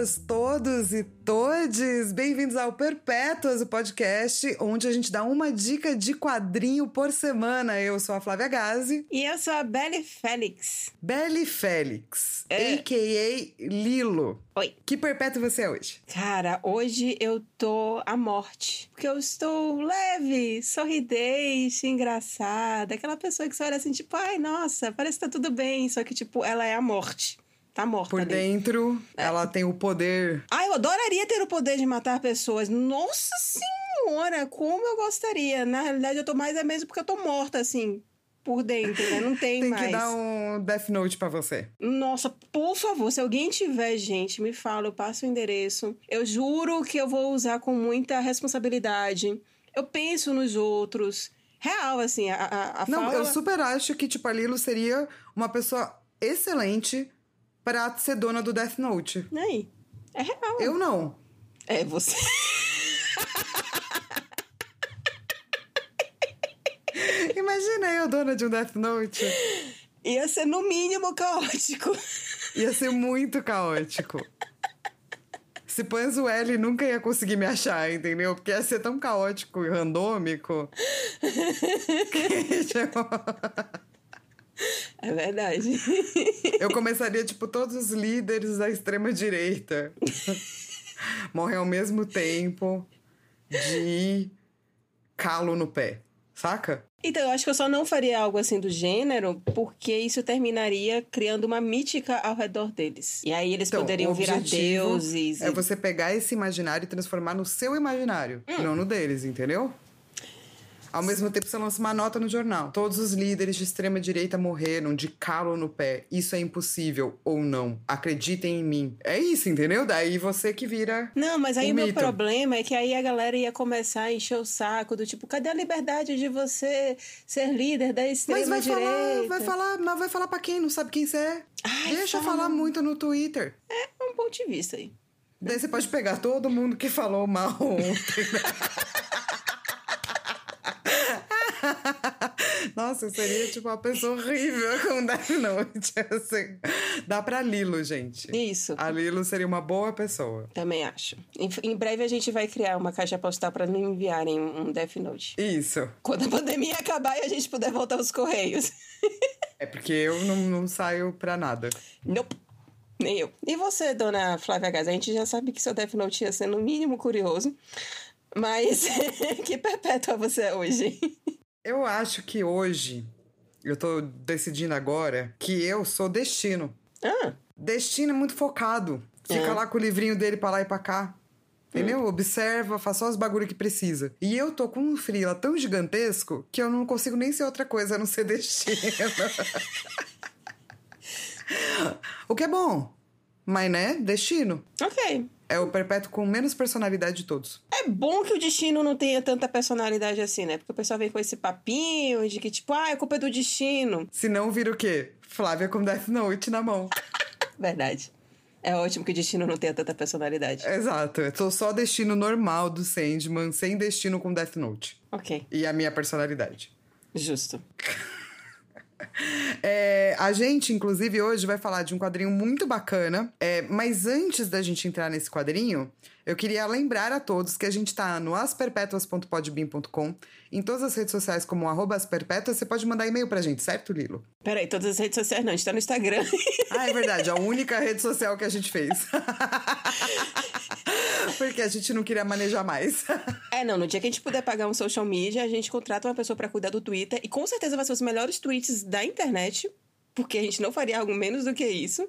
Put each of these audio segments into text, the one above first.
todas, todos e todes. Bem-vindos ao Perpétuas, o podcast onde a gente dá uma dica de quadrinho por semana. Eu sou a Flávia Gazi. E eu sou a Belly Félix. Belly Félix, é. a.k.a. Lilo. Oi. Que perpétuo você é hoje? Cara, hoje eu tô à morte. Porque eu estou leve, sorridente, engraçada. Aquela pessoa que você olha assim, tipo, ai, nossa, parece que tá tudo bem. Só que, tipo, ela é a morte. Tá morta. Por ali. dentro, é. ela tem o poder. Ah, eu adoraria ter o poder de matar pessoas. Nossa senhora, como eu gostaria. Na realidade, eu tô mais é mesmo porque eu tô morta, assim por dentro, né? Não tem, tem mais. Tem que dar um Death Note pra você. Nossa, por favor, se alguém tiver, gente, me fala, eu passo o endereço. Eu juro que eu vou usar com muita responsabilidade. Eu penso nos outros. Real, assim, a, a, a Não, fala... eu super acho que, tipo, a Lilo seria uma pessoa excelente pra ser dona do Death Note. Aí, é real. Eu não. É, você... Imagina eu, dona de um Death Note. Ia ser no mínimo caótico. Ia ser muito caótico. Se L, nunca ia conseguir me achar, entendeu? Porque ia ser tão caótico e randômico. É verdade. Eu começaria, tipo, todos os líderes da extrema-direita. Morrem ao mesmo tempo de calo no pé. Saca? Então, eu acho que eu só não faria algo assim do gênero, porque isso terminaria criando uma mítica ao redor deles. E aí eles então, poderiam virar deuses. É e... você pegar esse imaginário e transformar no seu imaginário, hum. não no deles, entendeu? Ao mesmo tempo, você lança uma nota no jornal. Todos os líderes de extrema direita morreram de calo no pé. Isso é impossível ou não. Acreditem em mim. É isso, entendeu? Daí você que vira. Não, mas aí o meu mito. problema é que aí a galera ia começar a encher o saco do tipo, cadê a liberdade de você ser líder da extrema mas vai direita? Falar, vai falar, mas vai falar pra quem? Não sabe quem você é? Ai, Deixa fala. falar muito no Twitter. É um ponto de vista aí. Daí você pode pegar todo mundo que falou mal ontem. Nossa, eu seria tipo uma pessoa horrível com Death Note. Assim. Dá pra Lilo, gente. Isso. A Lilo seria uma boa pessoa. Também acho. Em, em breve a gente vai criar uma caixa postal pra me enviarem um Death Note. Isso. Quando a pandemia acabar e a gente puder voltar aos Correios. é porque eu não, não saio pra nada. Nope. Nem eu. E você, dona Flávia Gás? A gente já sabe que seu Death Note ia ser no mínimo curioso. Mas que perpétua você é hoje? Eu acho que hoje, eu tô decidindo agora, que eu sou destino. Ah. Destino é muito focado. Fica É. lá com o livrinho dele pra lá e pra cá. Entendeu? Observa, faz só os bagulho que precisa. E eu tô com um frila tão gigantesco que eu não consigo nem ser outra coisa a não ser destino. o que é bom. Mas, né? Destino. Ok. É o perpétuo com menos personalidade de todos. É bom que o destino não tenha tanta personalidade assim, né? Porque o pessoal vem com esse papinho de que, tipo, ah, a culpa é do destino. Se não, vira o quê? Flávia com Death Note na mão. Verdade. É ótimo que o destino não tenha tanta personalidade. Exato. Eu tô só destino normal do Sandman, sem destino com Death Note. Ok. E a minha personalidade. Justo. É, a gente, inclusive, hoje vai falar de um quadrinho muito bacana. É, mas antes da gente entrar nesse quadrinho, eu queria lembrar a todos que a gente tá no asperpetuas.podbean.com, em todas as redes sociais como arroba asperpetuas. Você pode mandar e-mail pra gente, certo, Lilo? Peraí, todas as redes sociais não, a gente tá no Instagram. Ah, é verdade, a única rede social que a gente fez. Porque a gente não queria manejar mais. é, não, no dia que a gente puder pagar um social media, a gente contrata uma pessoa pra cuidar do Twitter e com certeza vai ser os melhores tweets da internet, porque a gente não faria algo menos do que isso.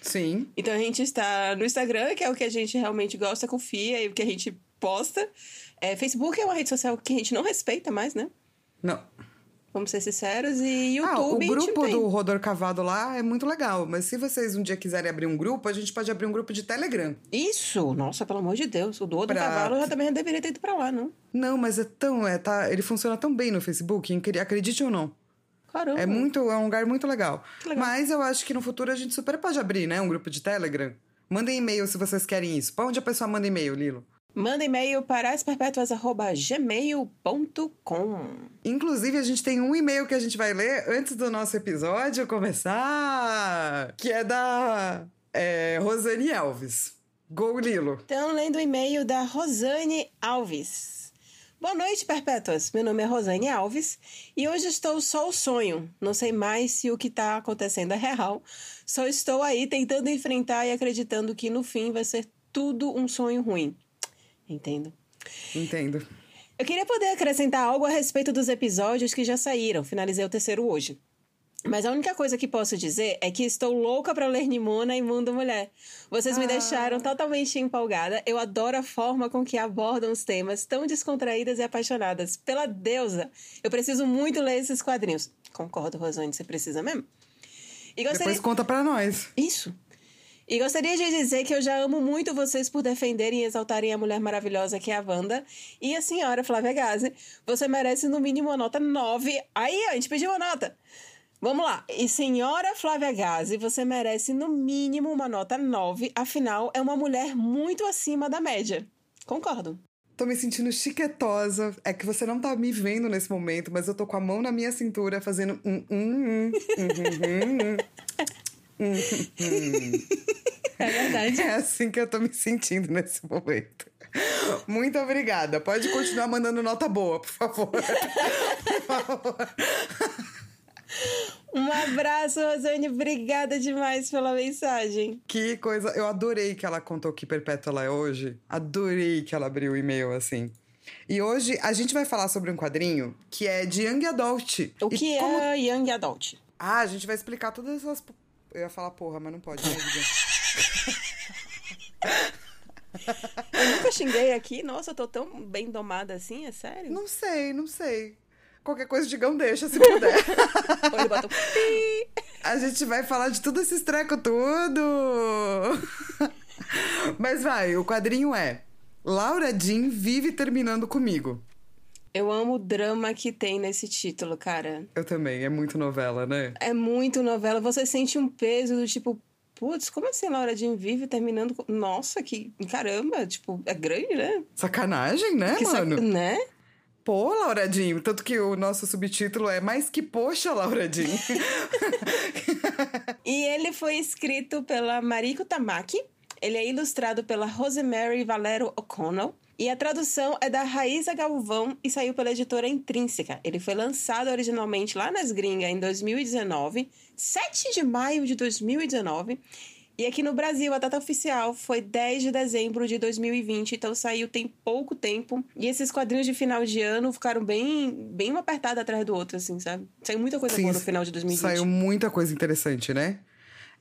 Sim. Então a gente está no Instagram, que é o que a gente realmente gosta, confia e o que a gente posta. É, Facebook é uma rede social que a gente não respeita mais, né? Não. Vamos ser sinceros. E YouTube. Ah, o grupo do Rodor Cavado lá é muito legal. Mas se vocês um dia quiserem abrir um grupo, a gente pode abrir um grupo de Telegram. Isso! Nossa, pelo amor de Deus. O do outro Pra- cavalo já também deveria ter ido pra lá, não? Não, mas é tão. É, tá, ele funciona tão bem no Facebook, acredite ou não. Caramba. É muito, é um lugar muito legal. Legal. Mas eu acho que no futuro a gente super pode abrir, né? Um grupo de Telegram. Mandem e-mail se vocês querem isso. Pra onde a pessoa manda e-mail, Lilo? Manda e-mail para asperpetuas.gmail.com. Inclusive, a gente tem um e-mail que a gente vai ler antes do nosso episódio começar, que é da é, Rosane Elves. Go Lilo. Então, lendo o e-mail da Rosane Alves. Boa noite, Perpétuas. Meu nome é Rosane Alves e hoje estou só o sonho. Não sei mais se o que está acontecendo é real. Só estou aí tentando enfrentar e acreditando que no fim vai ser tudo um sonho ruim. Entendo. Entendo. Eu queria poder acrescentar algo a respeito dos episódios que já saíram. Finalizei o terceiro hoje. Mas a única coisa que posso dizer é que estou louca para ler Nimona e Mundo Mulher. Vocês me Ah. deixaram totalmente empolgada. Eu adoro a forma com que abordam os temas tão descontraídas e apaixonadas. Pela deusa! Eu preciso muito ler esses quadrinhos. Concordo, Rosane, você precisa mesmo. E gostaria... Depois conta pra nós. Isso. E gostaria de dizer que eu já amo muito vocês por defenderem e exaltarem a mulher maravilhosa que é a Wanda. E a senhora Flávia Gazi. Você merece no mínimo uma nota 9. Aí, a gente pediu uma nota. Vamos lá. E senhora Flávia Gazi, você merece no mínimo uma nota 9. Afinal, é uma mulher muito acima da média. Concordo. Tô me sentindo chiquetosa. É que você não tá me vendo nesse momento, mas eu tô com a mão na minha cintura fazendo um, um, um, um, um, um. É verdade. É assim que eu tô me sentindo nesse momento. Muito obrigada. Pode continuar mandando nota boa, por favor. Por favor. Um abraço, Rosane. Obrigada demais pela mensagem. Que coisa. Eu adorei que ela contou que perpétua ela é hoje. Adorei que ela abriu o e-mail assim. E hoje a gente vai falar sobre um quadrinho que é de Young Adult. O E que como- é Young Adult? Ah, a gente vai explicar todas essas. Eu ia falar porra, mas não pode, né? Eu nunca xinguei aqui. Nossa, eu tô tão bem domada assim, é sério? Não sei, não sei. Qualquer coisa, digam deixa, se puder. Pi. A gente vai falar de tudo esses treco tudo. Mas vai, o quadrinho é Laura Jean vive terminando comigo. Eu amo o drama que tem nesse título, cara. Eu também, é muito novela, né? É muito novela. Você sente um peso do tipo, putz, como assim Laura Jean vive terminando com... Nossa, que caramba, tipo, é grande, né? Sacanagem, né, Que sac- mano? Né? Pô, Laura Jean. Tanto que o nosso subtítulo é Mais que Poxa, Laura Jean. E ele foi escrito pela Mariko Tamaki. Ele é ilustrado pela Rosemary Valero O'Connell. E a tradução é da Raíza Galvão e saiu pela editora Intrínseca. Ele foi lançado originalmente lá nas gringas em 2019, 7 de maio de 2019. E aqui no Brasil, a data oficial foi 10 de dezembro de 2020, então saiu tem pouco tempo. E esses quadrinhos de final de ano ficaram bem, bem um apertado atrás do outro, assim, sabe? Saiu muita coisa Sim, boa no final de 2020. Saiu muita coisa interessante, né?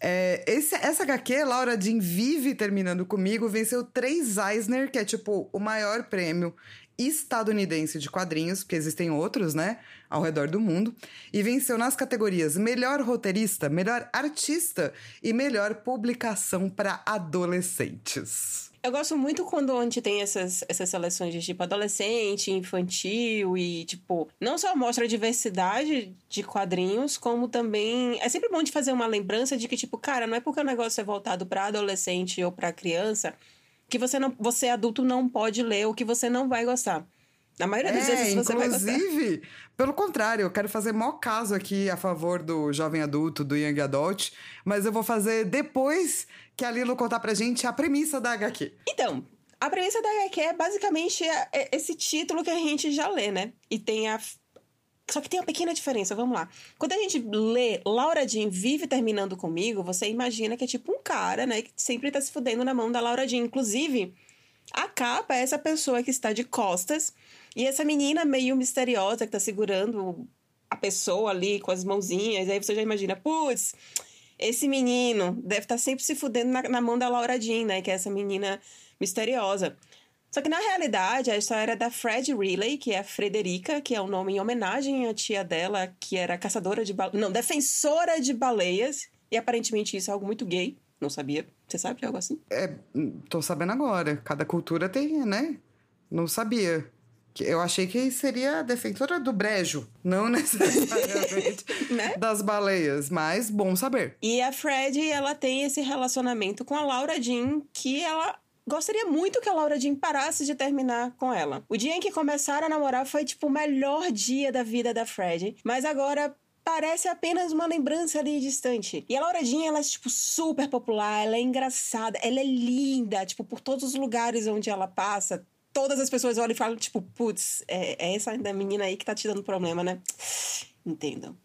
É, esse, essa HQ, Laura Jean Vive Terminando Comigo, venceu três Eisner, que é tipo o maior prêmio estadunidense de quadrinhos, porque existem outros, né, ao redor do mundo, e venceu nas categorias Melhor Roteirista, Melhor Artista e Melhor Publicação para Adolescentes. Eu gosto muito quando gente tem essas, essas seleções de tipo adolescente, infantil e tipo, não só mostra a diversidade de quadrinhos, como também é sempre bom de fazer uma lembrança de que tipo, cara, não é porque o negócio é voltado para adolescente ou para criança que você não, você adulto não pode ler ou que você não vai gostar. Na maioria das É, vezes você vai gostar. inclusive, pelo contrário, eu quero fazer maior caso aqui a favor do jovem adulto, do young adult, mas eu vou fazer depois que a Lilo contar pra gente a premissa da HQ. Então, a premissa da HQ é basicamente é- é esse título que a gente já lê, né? E tem a. Só que tem uma pequena diferença, vamos lá. Quando a gente lê Laura Jean vive terminando comigo, você imagina que é tipo um cara, né? Que sempre tá se fudendo na mão da Laura Jean. Inclusive, a capa é essa pessoa que está de costas e essa menina meio misteriosa que tá segurando a pessoa ali com as mãozinhas. Aí você já imagina, putz, esse menino deve estar sempre se fudendo na, na mão da Laura Jean, né? Que é essa menina misteriosa. Só que na realidade, a história é da Fred Riley, que é a Frederica, que é o nome em homenagem à tia dela, que era caçadora de baleias. Não, defensora de baleias. E aparentemente isso é algo muito gay. Não sabia. Você sabe de algo assim? É, hum, tô sabendo agora. Cada cultura tem, né? Não sabia. Eu achei que seria a defensora do brejo, não necessariamente Né? das baleias, mas bom saber. E a Fred, ela tem esse relacionamento com a Laura Jean, que ela gostaria muito que a Laura Jean parasse de terminar com ela. O dia em que começaram a namorar foi, tipo, o melhor dia da vida da Fred. Mas agora, parece apenas uma lembrança ali distante. E a Laura Jean, ela é, tipo, super popular, ela é engraçada, ela é linda, tipo, por todos os lugares onde ela passa, todas as pessoas olham e falam, tipo, putz, é, é essa menina aí que tá te dando problema, né? Entendam.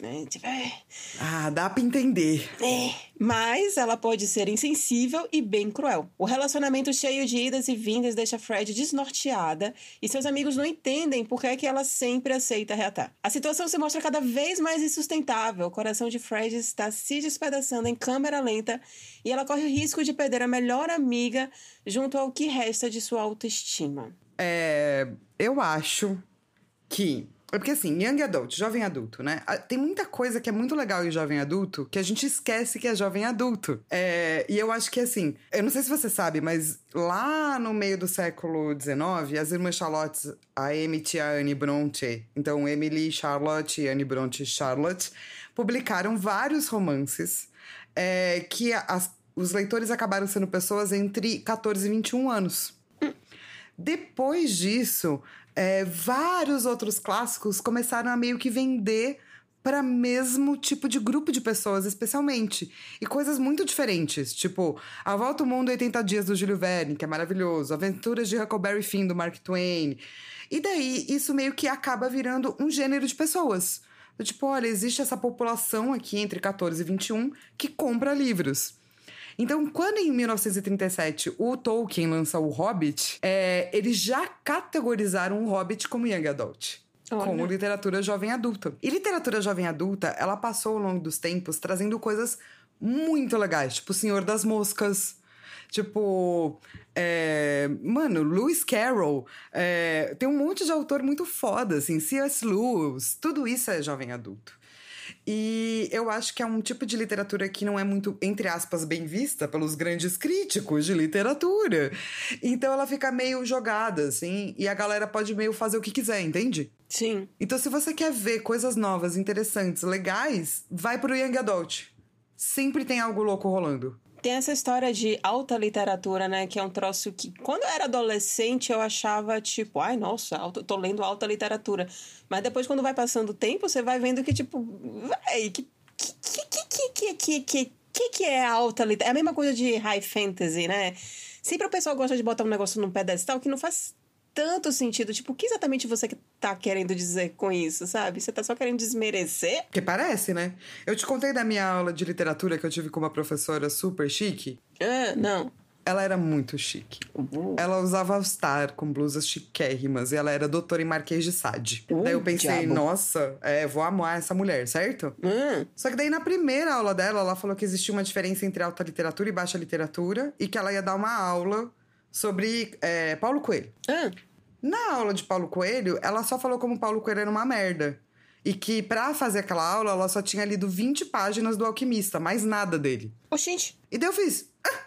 Né? Tipo, é. Ah, dá pra entender. É. Mas ela pode ser insensível e bem cruel. O relacionamento cheio de idas e vindas deixa Fred desnorteada e seus amigos não entendem por que, é que ela sempre aceita reatar. A situação se mostra cada vez mais insustentável. O coração de Fred está se despedaçando em câmera lenta e ela corre o risco de perder a melhor amiga junto ao que resta de sua autoestima. É. Eu acho que é porque assim, young adult, jovem adulto, né? Tem muita coisa que é muito legal em jovem adulto que a gente esquece que é jovem adulto. É, e eu acho que assim, eu não sei se você sabe, mas lá no meio do século XIX, as irmãs Charlotte, a Emmett e a Anne Bronte, então Emily Charlotte e Anne Bronte Charlotte, publicaram vários romances é, que as, os leitores acabaram sendo pessoas entre 14 e 21 anos. Depois disso, é, vários outros clássicos começaram a meio que vender para mesmo tipo de grupo de pessoas, especialmente. E coisas muito diferentes, tipo A Volta ao Mundo 80 Dias do Júlio Verne, que é maravilhoso, Aventuras de Huckleberry Finn do Mark Twain. E daí isso meio que acaba virando um gênero de pessoas. Tipo, olha, existe essa população aqui entre 14 e 21 que compra livros. Então, quando em 1937 o Tolkien lança o Hobbit, é, eles já categorizaram o Hobbit como Young Adult. Olha. Como literatura jovem adulta. E literatura jovem adulta, ela passou ao longo dos tempos trazendo coisas muito legais, tipo O Senhor das Moscas, Tipo, é, mano, Lewis Carroll. É, tem um monte de autor muito foda, assim. C.S. Lewis. Tudo isso é jovem adulto. E eu acho que é um tipo de literatura que não é muito, entre aspas, bem vista pelos grandes críticos de literatura. Então ela fica meio jogada, assim, e a galera pode meio fazer o que quiser, entende? Sim. Então, se você quer ver coisas novas, interessantes, legais, vai pro Young Adult. Sempre tem algo louco rolando. Tem essa história de alta literatura, né? Que é um troço que, quando eu era adolescente, eu achava tipo, ai, nossa, tô lendo alta literatura. Mas depois, quando vai passando o tempo, você vai vendo que, tipo, véi, que que, que, que, que, que, que, que é alta literatura? É a mesma coisa de high fantasy, né? Sempre o pessoal gosta de botar um negócio num pedestal que não faz tanto sentido. Tipo, o que exatamente você tá querendo dizer com isso, sabe? Você tá só querendo desmerecer? Que parece, né? Eu te contei da minha aula de literatura que eu tive com uma professora super chique. Ah, não. Ela era muito chique. Uhum. Ela usava All-Star com blusas chiquérrimas e ela era doutora em Marquês de Sade. Uh, daí eu pensei, diabo. nossa, é, vou amar essa mulher, certo? Uhum. Só que daí na primeira aula dela, ela falou que existia uma diferença entre alta literatura e baixa literatura e que ela ia dar uma aula sobre é, Paulo Coelho. Uhum. Na aula de Paulo Coelho, ela só falou como Paulo Coelho era uma merda. E que para fazer aquela aula, ela só tinha lido 20 páginas do Alquimista, mais nada dele. Oxente. E daí eu fiz. Ah!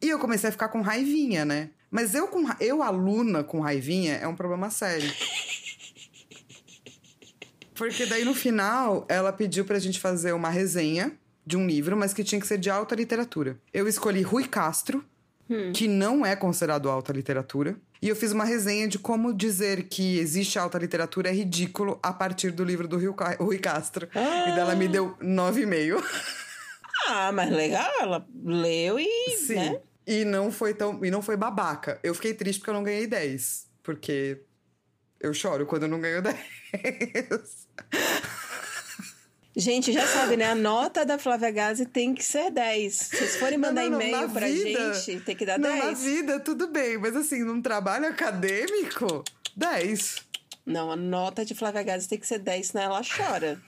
E eu comecei a ficar com raivinha, né? Mas eu, com, eu, aluna com raivinha, é um problema sério. Porque daí no final, ela pediu pra gente fazer uma resenha de um livro, mas que tinha que ser de alta literatura. Eu escolhi Rui Castro, hum. que não é considerado alta literatura. E eu fiz uma resenha de como dizer que existe alta literatura é ridículo a partir do livro do Rui Castro. Ah. E dela me deu 9,5. Ah, mas legal, ela leu e. Sim. Né? E não foi tão. E não foi babaca. Eu fiquei triste porque eu não ganhei 10. Porque eu choro quando eu não ganho 10. Gente, já sabe, né? A nota da Flávia Gazi tem que ser 10. Se vocês forem mandar e-mail pra vida, gente, tem que dar não, 10. Na vida, tudo bem. Mas assim, num trabalho acadêmico, 10. Não, a nota de Flávia Gazi tem que ser 10, senão ela chora.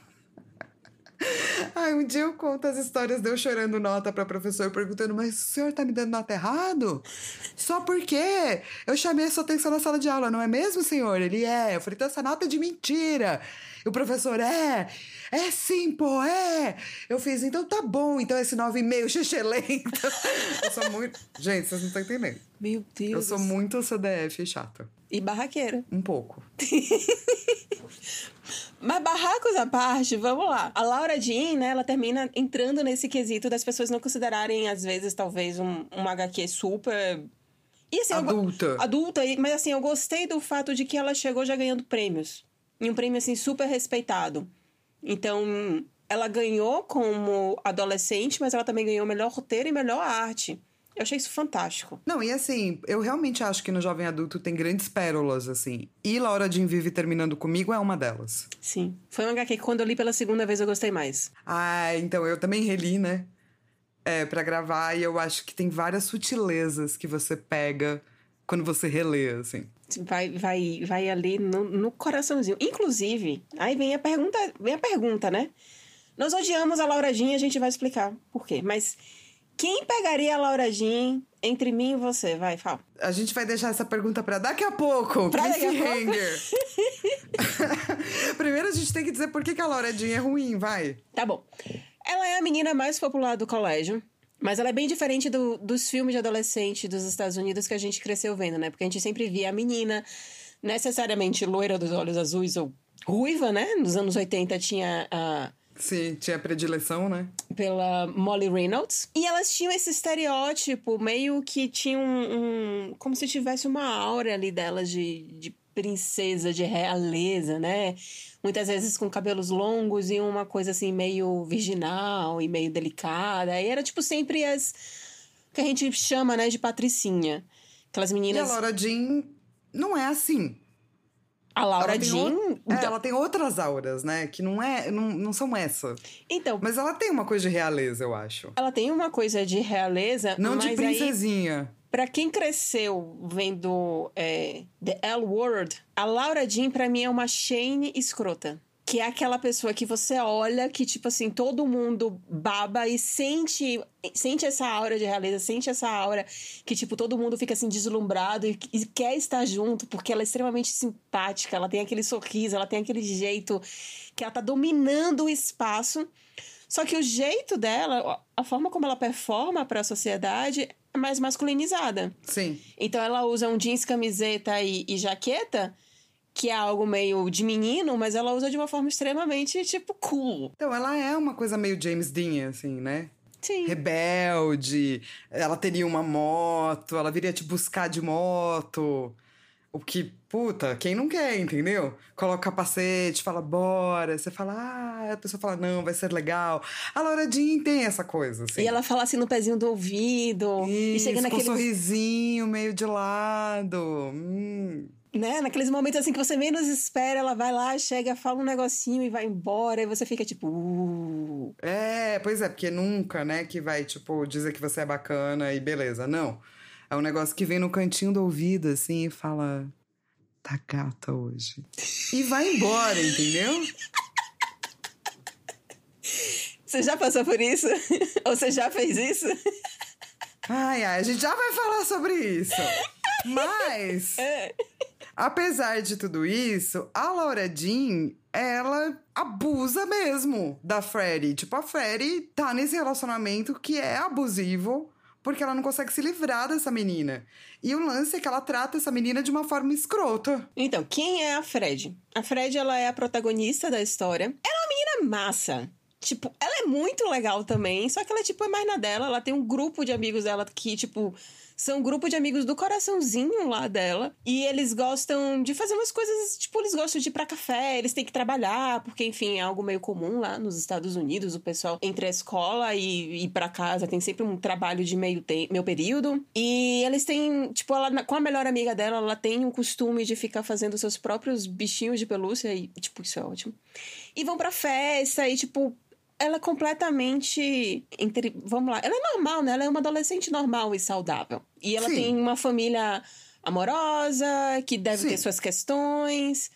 Ai, um dia eu conto as histórias de eu chorando nota pra professor, perguntando, mas o senhor tá me dando nota errado? Só porque eu chamei a sua atenção na sala de aula, não é mesmo, senhor? Ele é. Eu falei, então essa nota é de mentira. E o professor, é, é sim, pô, é. Eu fiz, então tá bom, então esse 9,5 xixelento. eu sou muito. Gente, vocês não estão entendendo. Meu Deus. Eu sou muito CDF chata. E barraqueira. Um pouco. Mas barracos à parte, vamos lá. A Laura Jean, né, ela termina entrando nesse quesito das pessoas não considerarem, às vezes, talvez, um, um HQ super e, assim, adulta. Eu, adulta, mas assim, eu gostei do fato de que ela chegou já ganhando prêmios. E um prêmio, assim, super respeitado. Então, ela ganhou como adolescente, mas ela também ganhou melhor roteiro e melhor arte. Eu achei isso fantástico. Não, e assim, eu realmente acho que no Jovem Adulto tem grandes pérolas, assim. E Laura Jean Vive Terminando Comigo é uma delas. Sim. Foi um HQ que quando eu li pela segunda vez eu gostei mais. Ah, então eu também reli, né? É, pra gravar, e eu acho que tem várias sutilezas que você pega quando você relê, assim. Vai, vai, vai ali no, no coraçãozinho. Inclusive, aí vem a pergunta, vem a pergunta, né? Nós odiamos a Laura Jean, a gente vai explicar por quê. Mas quem pegaria a Laura Jean entre mim e você? Vai, fala. A gente vai deixar essa pergunta para daqui a pouco. Pra daqui a Cliffhanger. Primeiro a gente tem que dizer por que, que a Laura Jean é ruim, vai. Tá bom. Ela é a menina mais popular do colégio. Mas ela é bem diferente do, dos filmes de adolescente dos Estados Unidos que a gente cresceu vendo, né? Porque a gente sempre via a menina necessariamente loira dos olhos azuis ou ruiva, né? Nos anos 80 tinha a. Sim, tinha predileção, né? Pela Molly Reynolds. E elas tinham esse estereótipo, meio que tinha um. um como se tivesse uma aura ali delas de, de princesa, de realeza, né? Muitas vezes com cabelos longos e uma coisa assim meio virginal e meio delicada. E era tipo sempre as que a gente chama, né, de patricinha. Aquelas meninas. E a Laura Jean não é assim. A Laura ela Jean. o- é, ela tem outras auras, né? Que não é, não, não são essa. Então, Mas ela tem uma coisa de realeza, eu acho. ela tem uma coisa de realeza, Não de aí Pra quem cresceu vendo é, The L Word, a Laura Jean pra mim é uma Shane escrota. Que é aquela pessoa que você olha que, tipo assim, todo mundo baba e sente, sente essa aura de realeza, sente essa aura que, tipo, todo mundo fica assim deslumbrado e, e quer estar junto, porque ela é extremamente simpática, ela tem aquele sorriso, ela tem aquele jeito que ela tá dominando o espaço. Só que o jeito dela, a forma como ela performa para a sociedade mais masculinizada. Sim. Então ela usa um jeans, camiseta e, e jaqueta, que é algo meio de menino, mas ela usa de uma forma extremamente, tipo, cool. Então, ela é uma coisa meio James Dean, assim, né? Sim. Rebelde. Ela teria uma moto, ela viria te buscar de moto. O que, puta, quem não quer, entendeu? Coloca o capacete, fala, bora. Você fala, ah, a pessoa fala, não, vai ser legal. A Laura Jean tem essa coisa, assim. E ela fala assim no pezinho do ouvido. e Isso, chega com um sorrisinho meio de lado. Hum. né, naqueles momentos assim que você menos espera, ela vai lá, chega, fala um negocinho e vai embora. E você fica tipo, uh. É, pois é, porque nunca, né, que vai, tipo, dizer que você é bacana e beleza. Não. É um negócio que vem no cantinho do ouvido, assim, e fala. Tá gata hoje. E vai embora, entendeu? Você já passou por isso? Ou você já fez isso? Ai, ai, a gente já vai falar sobre isso. Mas, É. apesar de tudo isso, a Laura Jean, ela abusa mesmo da Freddie. Tipo, a Freddie tá nesse relacionamento que é abusivo porque ela não consegue se livrar dessa menina. E o lance é que ela trata essa menina de uma forma escrota. Então, quem é a Fred? A Fred, ela é a protagonista da história. Ela é uma menina massa. Tipo, ela é muito legal também, só que ela, tipo, é mais na dela. Ela tem um grupo de amigos dela que, tipo, são um grupo de amigos do coraçãozinho lá dela. E eles gostam de fazer umas coisas, tipo, eles gostam de ir pra café, eles têm que trabalhar, porque, enfim, é algo meio comum lá nos Estados Unidos. O pessoal entre a escola e ir pra casa tem sempre um trabalho de meio, meio período. E eles têm, tipo, ela, com a melhor amiga dela, ela tem o costume de ficar fazendo seus próprios bichinhos de pelúcia e, tipo, isso é ótimo. E vão pra festa e, tipo, ela é completamente entre, vamos lá, ela é normal, né? Ela é uma adolescente normal e saudável. E ela Sim. tem uma família amorosa, que deve Sim. ter suas questões.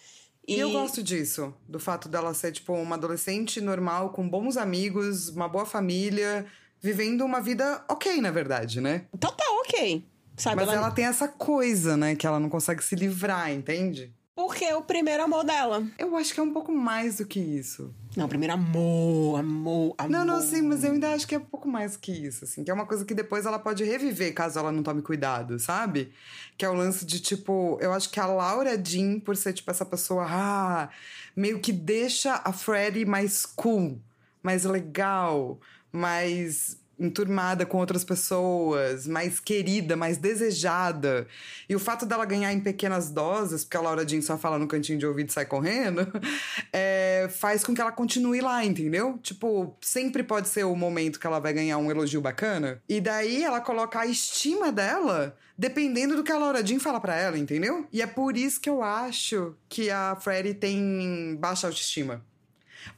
E... eu gosto disso, do fato dela ser, tipo, uma adolescente normal, com bons amigos, uma boa família, vivendo uma vida ok, na verdade, né? Total, ok. Sabe? Mas ela... ela tem essa coisa, né, que ela não consegue se livrar, entende? Porque é o primeiro amor dela. Eu acho que é um pouco mais do que isso. Não, primeiro amor, amor, amor. Não, não, sim, mas eu ainda acho que é um pouco mais do que isso, assim. Que é uma coisa que depois ela pode reviver caso ela não tome cuidado, sabe? Que é o lance de, tipo... Eu acho que a Laura Jean, por ser, tipo, essa pessoa... Ah, meio que deixa a Freddie mais cool, mais legal, mais enturmada com outras pessoas, mais querida, mais desejada. E o fato dela ganhar em pequenas doses, porque a Laura Jean só fala no cantinho de ouvido e sai correndo, é, faz com que ela continue lá, entendeu? Tipo, sempre pode ser o momento que ela vai ganhar um elogio bacana. E daí ela coloca a estima dela dependendo do que a Laura Jean fala para ela, entendeu? E é por isso que eu acho que a Freddie tem baixa autoestima.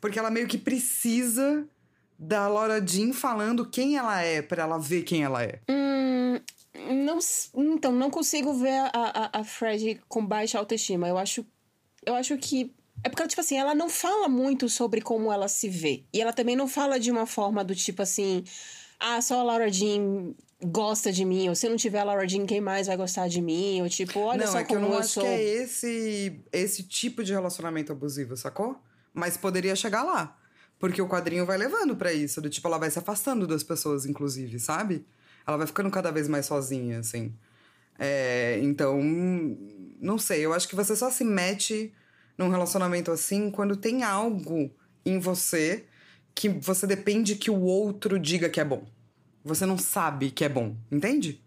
Porque ela meio que precisa da Laura Jean falando quem ela é para ela ver quem ela é. Hum, não, então, não consigo ver a, a, a Fred com baixa autoestima. Eu acho, eu acho que é porque, tipo assim, ela não fala muito sobre como ela se vê. E ela também não fala de uma forma do tipo assim. Ah, só a Laura Jean gosta de mim, ou se não tiver a Laura Jean, quem mais vai gostar de mim? Ou tipo, olha não, só é como eu não eu acho sou. que é esse, esse tipo de relacionamento abusivo, sacou? Mas poderia chegar lá. Porque o quadrinho vai levando para isso, do tipo, ela vai se afastando das pessoas, inclusive, sabe? Ela vai ficando cada vez mais sozinha, assim. É, então, não sei, eu acho que você só se mete num relacionamento assim quando tem algo em você que você depende que o outro diga que é bom. Você não sabe que é bom, entende?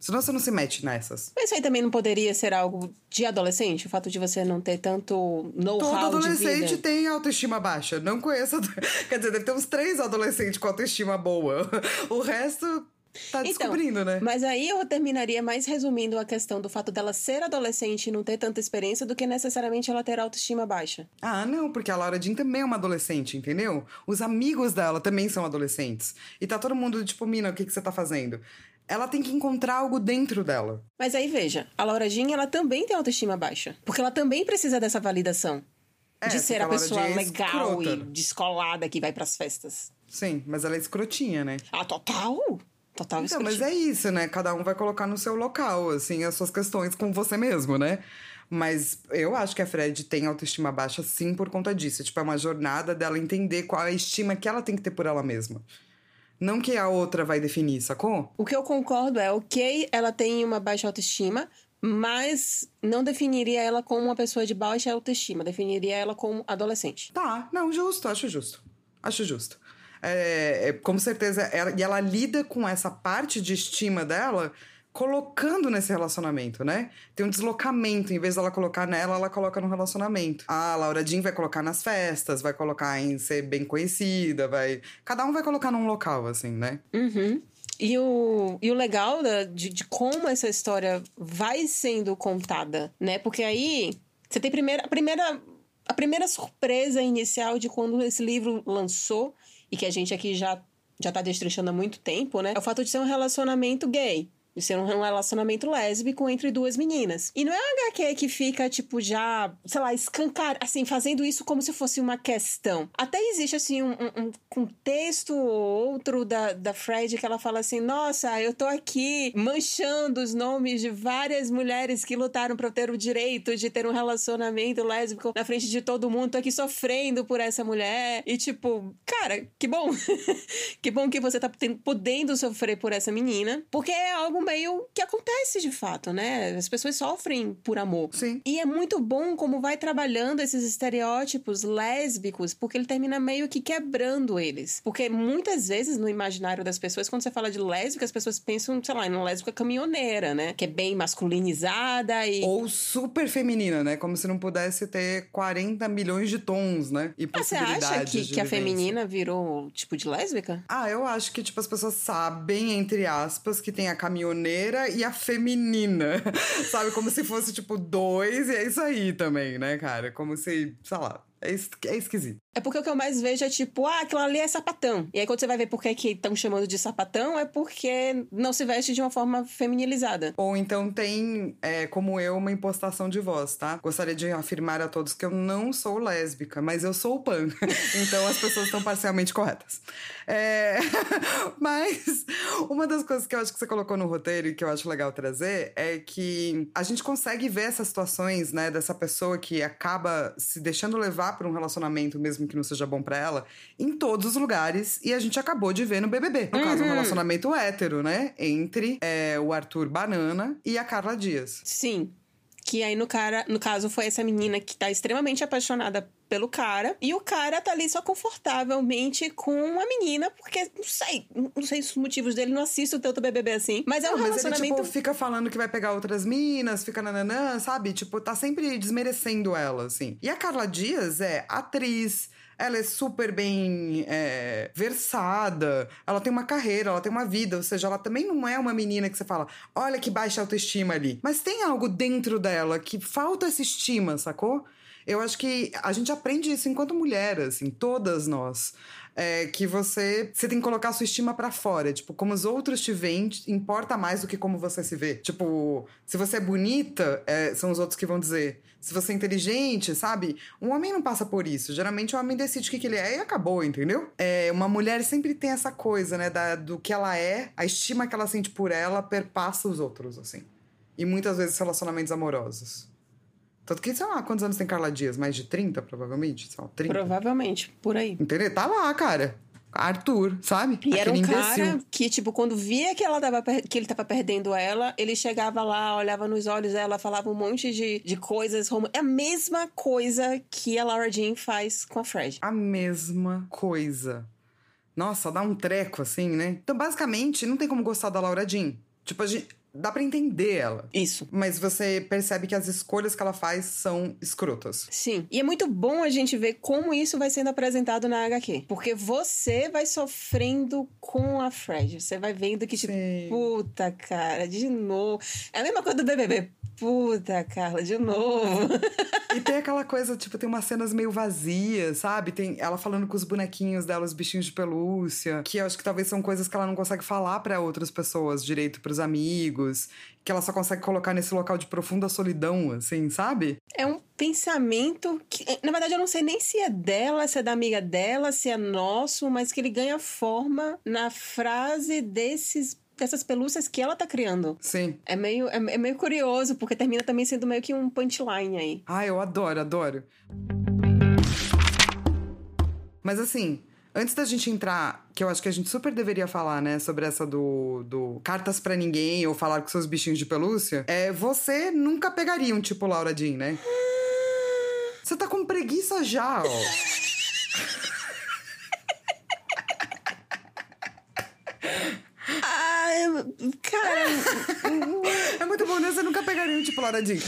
Senão você não se mete nessas. Mas isso aí também não poderia ser algo de adolescente? O fato de você não ter tanto know-how Todo adolescente tem autoestima baixa. Não conheço. Quer dizer, deve ter uns três adolescentes com autoestima boa. O resto tá descobrindo, né? Mas aí eu terminaria mais resumindo a questão do fato dela ser adolescente e não ter tanta experiência do que necessariamente ela ter autoestima baixa. Ah, não, porque a Laura Jean também é uma adolescente, entendeu? Os amigos dela também são adolescentes. E tá todo mundo tipo, Mina, o que, que você tá fazendo? Ela tem que encontrar algo dentro dela. Mas aí veja, a Laura Jean, ela também tem autoestima baixa. Porque ela também precisa dessa validação. É, de ser a pessoa é legal escrota. e descolada que vai pras festas. Sim, mas ela é escrotinha, né? Ah, total! Total Então, mas é isso, né? Cada um vai colocar no seu local, assim, as suas questões com você mesmo, né? Mas eu acho que a Fred tem autoestima baixa sim por conta disso. Tipo, é uma jornada dela entender qual é a estima que ela tem que ter por ela mesma. Não que a outra vai definir, sacou? O que eu concordo é, ok, ela tem uma baixa autoestima, mas não definiria ela como uma pessoa de baixa autoestima. Definiria ela como adolescente. Tá, não, justo, acho justo. Acho justo. É, é, com certeza, ela, e ela lida com essa parte de estima dela colocando nesse relacionamento, né? Tem um deslocamento, em vez dela colocar nela, ela coloca no relacionamento. A Laura Jean vai colocar nas festas, vai colocar em ser bem conhecida, vai. Cada um vai colocar num local, assim, né? Uhum. E o, e o legal da, de, de como essa história vai sendo contada, né? Porque aí você tem primeira, a primeira a primeira surpresa inicial de quando esse livro lançou e que a gente aqui já já tá destrinchando há muito tempo, né? É o fato de ser um relacionamento gay. Ser um relacionamento lésbico entre duas meninas. E não é um HQ que fica, tipo, já, sei lá, escancar, assim, fazendo isso como se fosse uma questão. Até existe, assim, um, um, contexto ou outro da, da Fred que ela fala assim: nossa, eu tô aqui manchando os nomes de várias mulheres que lutaram pra ter o direito de ter um relacionamento lésbico na frente de todo mundo. Tô aqui sofrendo por essa mulher. E, tipo, cara, que bom. que bom que você tá podendo sofrer por essa menina. Porque é algo meio que acontece de fato, né? As pessoas sofrem por amor. Sim. E é muito bom como vai trabalhando esses estereótipos lésbicos, porque ele termina meio que quebrando eles. Porque muitas vezes no imaginário das pessoas, quando você fala de lésbica, as pessoas pensam, sei lá, em uma lésbica caminhoneira, né? Que é bem masculinizada e. Ou super feminina, né? Como se não pudesse ter 40 milhões de tons, né? E Ah, você possibilidades acha que, que a feminina virou tipo de lésbica? Ah, eu acho que, tipo, as pessoas sabem, entre aspas, que tem a caminhoneira e a feminina. Sabe? Como se fosse, tipo, dois, e é isso aí também, né, cara? Como se, sei lá, é, es- é esquisito. É porque o que eu mais vejo é tipo, ah, aquilo ali é sapatão. E aí quando você vai ver por que estão chamando de sapatão, é porque não se veste de uma forma feminilizada. Ou então tem, é, como eu, uma impostação de voz, tá? Gostaria de afirmar a todos que eu não sou lésbica, mas eu sou pan. então as pessoas estão parcialmente corretas. É, Mas uma das coisas que eu acho que você colocou no roteiro e que eu acho legal trazer é que a gente consegue ver essas situações, né, dessa pessoa que acaba se deixando levar por um relacionamento, mesmo que não seja bom pra ela, em todos os lugares. E a gente acabou de ver no BBB. No caso, um Uhum. relacionamento hétero, né? Entre é, o Arthur Banana e a Carla Dias. Sim. Que aí, no, cara, no caso, foi essa menina que tá extremamente apaixonada pelo cara. E o cara tá ali só confortavelmente com a menina, porque não sei, não sei os motivos dele, não assisto tanto BBB assim. Mas é um Não, relacionamento. ele, tipo, fica falando que vai pegar outras minas, fica nananã, sabe? Tipo, tá sempre desmerecendo ela, assim. E a Carla Dias é atriz, ela é super bem é, versada, ela tem uma carreira, ela tem uma vida, ou seja, ela também não é uma menina que você fala, olha que baixa autoestima ali. Mas tem algo dentro dela que falta essa estima, sacou? Eu acho que a gente aprende isso enquanto mulher, assim, todas nós. É, que você, você tem que colocar a sua estima pra fora. Tipo, como os outros te veem, importa mais do que como você se vê. Tipo, se você é bonita, é, são os outros que vão dizer. Se você é inteligente, sabe? Um homem não passa por isso. Geralmente o homem decide o que, que ele é e acabou, entendeu? É, uma mulher sempre tem essa coisa, né? Da, do que ela é, a estima que ela sente por ela perpassa os outros, assim. E muitas vezes relacionamentos amorosos. Tanto que, sei lá, quantos anos tem Carla Dias? Mais de 30, provavelmente? Sei lá, 30. Provavelmente, por aí. Entendeu? Tá lá, cara. Arthur, sabe? E era um Aquele cara imbecil. que, tipo, quando via que, ela tava, per- que ele tava perdendo ela, ele chegava lá, olhava nos olhos dela, falava um monte de, de coisas. É a mesma coisa que a Laura Jean faz com a Fred. A mesma coisa. Nossa, dá um treco, assim, né? Então, basicamente, não tem como gostar da Laura Jean. Tipo, a gente... Dá pra entender ela. Isso. Mas você percebe que as escolhas que ela faz são escrotas. Sim. E é muito bom a gente ver como isso vai sendo apresentado na HQ. Porque você vai sofrendo com a Fred. Você vai vendo que, tipo, Sim. puta, cara, de novo. É a mesma coisa do BBB. Puta, Carla, de novo. E tem aquela coisa, tipo, tem umas cenas meio vazias, sabe? Tem ela falando com os bonequinhos dela, os bichinhos de pelúcia, que eu acho que talvez são coisas que ela não consegue falar pra outras pessoas direito, pros amigos, que ela só consegue colocar nesse local de profunda solidão, assim, sabe? É um pensamento que, na verdade, eu não sei nem se é dela, se é da amiga dela, se é nosso, mas que ele ganha forma na frase desses dessas pelúcias que ela tá criando. Sim. É meio, é, é meio curioso, porque termina também sendo meio que um punchline aí. Ah, eu adoro, adoro. Mas assim, antes da gente entrar, que eu acho que a gente super deveria falar, né, sobre essa do, do cartas pra ninguém ou falar com seus bichinhos de pelúcia, é você nunca pegaria um tipo Laura Jean, né? Você tá com preguiça já, ó. cara, É muito bom, né? Você nunca pegaria um tipo Laura Jean.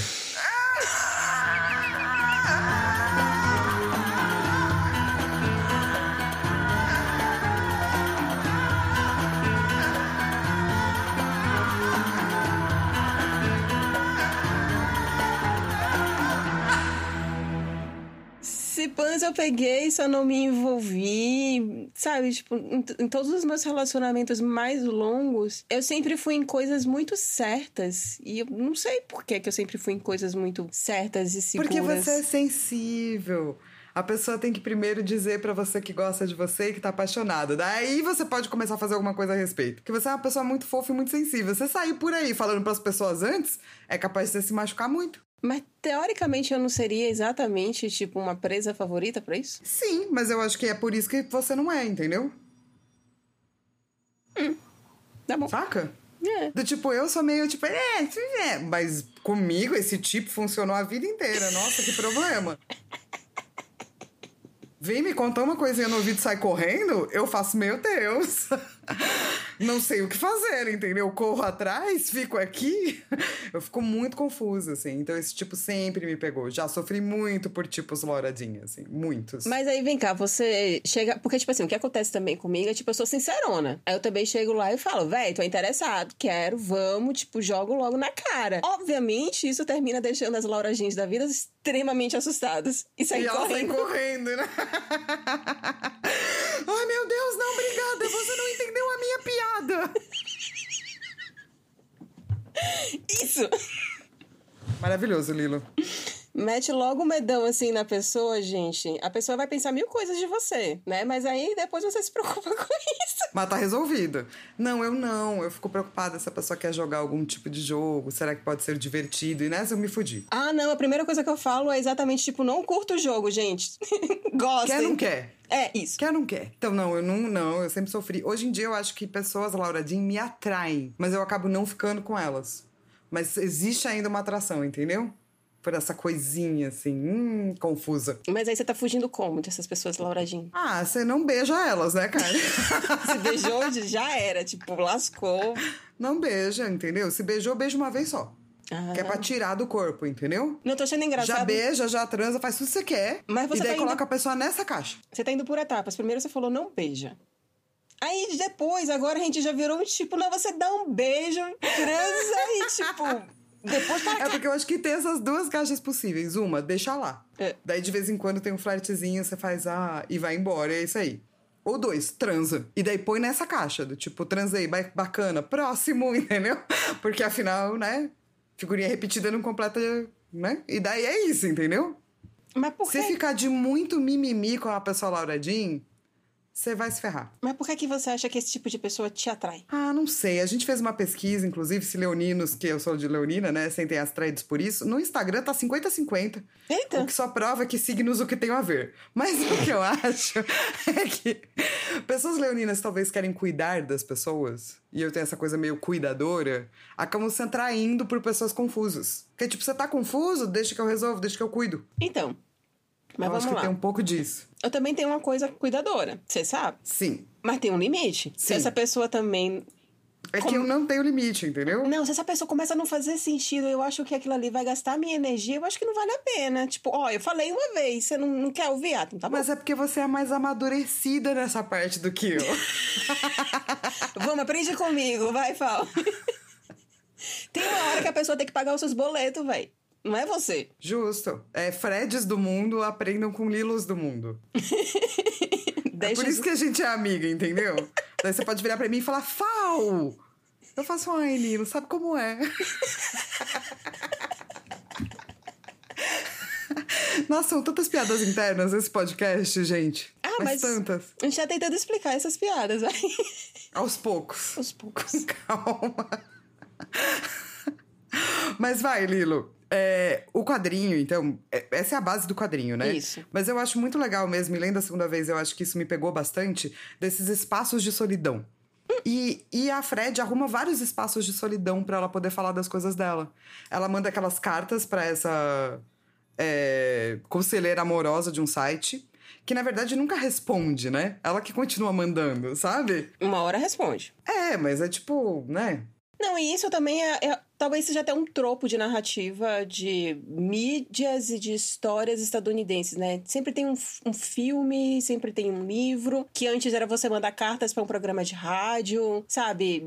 Pans eu peguei, só não me envolvi, sabe? Tipo, em, em todos os meus relacionamentos mais longos, eu sempre fui em coisas muito certas. E eu não sei por que, que eu sempre fui em coisas muito certas e seguras. Porque você é sensível. A pessoa tem que primeiro dizer pra você que gosta de você e que tá apaixonada. Daí você pode começar a fazer alguma coisa a respeito. Porque você é uma pessoa muito fofa e muito sensível. Você sair por aí falando pras pessoas antes, é capaz de você se machucar muito. Mas teoricamente eu não seria exatamente tipo uma presa favorita pra isso? Sim, mas eu acho que é por isso que você não é, entendeu? Tá bom. Saca? É. Do tipo, eu sou meio tipo, é, é. Mas comigo esse tipo funcionou a vida inteira. Nossa, que problema. Vem me contar uma coisinha no ouvido e sai correndo, eu faço, meu Deus. Não sei o que fazer, entendeu? Corro atrás, fico aqui. Eu fico muito confusa, assim. Então esse tipo sempre me pegou. Já sofri muito por tipos Lauradinha, assim. Muitos. Mas aí vem cá, você chega. Porque, tipo assim, o que acontece também comigo é, tipo, eu sou sincerona. Aí eu também chego lá e falo, véi, tô interessado, quero, vamos, tipo, jogo logo na cara. Obviamente, isso termina deixando as Laura Jeans da vida extremamente assustadas. E saem E correndo. correndo, né? Ai, meu Deus, não, obrigada. Você não entendeu a minha piada. Isso! Maravilhoso, Lilo. Mete logo o medão assim na pessoa, gente. A pessoa vai pensar mil coisas de você, né? Mas aí depois você se preocupa com isso. Mas tá resolvido. Não, eu não. Eu fico preocupada se a pessoa quer jogar algum tipo de jogo. Será que pode ser divertido? E nessa eu me fudi. Ah, não, a primeira coisa que eu falo é exatamente, tipo, não curto o jogo, gente. Gostem. Quer, não quer? É, isso. Quer, não quer? Então, não, eu não, não. Eu sempre sofri. Hoje em dia, eu acho que pessoas, Laura Jean, me atraem. Mas eu acabo não ficando com elas. Mas existe ainda uma atração, entendeu? Por essa coisinha, assim, hum, confusa. Mas aí você tá fugindo como dessas pessoas, Lauradinho? Ah, você não beija elas, né, cara? Se beijou, já era, tipo, lascou. Não beija, entendeu? Se beijou, beija uma vez só. Ah. Que é pra tirar do corpo, entendeu? Não tô achando engraçado. Já beija, já transa, faz tudo que você quer. Mas você e daí tá indo- coloca a pessoa nessa caixa. Você tá indo por etapas. Primeiro você falou não beija. Aí depois, agora a gente já virou tipo, não, você dá um beijo, transa e tipo. Depois tá. É porque eu acho que tem essas duas caixas possíveis. Uma, deixa lá. É. Daí de vez em quando tem um flertezinho, você faz ah, e vai embora, é isso aí. Ou dois, transa. E daí põe nessa caixa, do tipo, transei, ba- bacana, próximo, entendeu? Porque afinal, né? Figurinha repetida não completa, né? E daí é isso, entendeu? Mas por Se que? ficar de muito mimimi com a pessoa Laura Jean, você vai se ferrar. Mas por que, que você acha que esse tipo de pessoa te atrai? Ah, não sei. A gente fez uma pesquisa, inclusive, se leoninos, que eu sou de leonina, né, sentem atraídos por isso. No Instagram tá 50-50. Eita! O que só prova que signos o que tem a ver. Mas o que eu acho é que pessoas leoninas talvez querem cuidar das pessoas, e eu tenho essa coisa meio cuidadora, acabam se atraindo por pessoas confusas. Porque, tipo, você tá confuso, deixa que eu resolvo, deixa que eu cuido. Então. Mas eu vamos acho que lá. tem um pouco disso. Eu também tenho uma coisa cuidadora, você sabe? Sim. Mas tem um limite. Se Sim. essa pessoa também. É Como- que eu não tenho limite, entendeu? Não, se essa pessoa começa a não fazer sentido, eu acho que aquilo ali vai gastar minha energia, eu acho que não vale a pena. Tipo, ó, eu falei uma vez, você não, não quer ouvir? Ah, então tá bom. Mas é porque você é mais amadurecida nessa parte do que eu. Vamos, aprende comigo, vai, Fal. Tem uma hora que a pessoa tem que pagar os seus boletos, velho. Não é você. Justo. É, Freds do mundo aprendam com Lilos do mundo. É por isso que a gente é amiga, entendeu? Daí você pode virar pra mim e falar, Fal! Eu faço, ai, Lilo, sabe como é? Nossa, são tantas piadas internas esse podcast, gente. Ah, mas- tantas. A gente tá tentando explicar essas piadas, vai. Aos poucos. Aos poucos. Calma. Mas vai, Lilo. É, o quadrinho, então, é- essa é a base do quadrinho, né? Isso. Mas eu acho muito legal mesmo, e lendo a segunda vez, eu acho que isso me pegou bastante, desses espaços de solidão. E, e a Fred arruma vários espaços de solidão pra ela poder falar das coisas dela. Ela manda aquelas cartas pra essa é, conselheira amorosa de um site, que na verdade nunca responde, né? Ela que continua mandando, sabe? Uma hora responde. É, mas é tipo, né? Não, e isso também é, é- talvez seja até um tropo de narrativa de mídias e de histórias estadunidenses, né? Sempre tem um, um filme, sempre tem um livro, que antes era você mandar cartas para um programa de rádio, sabe?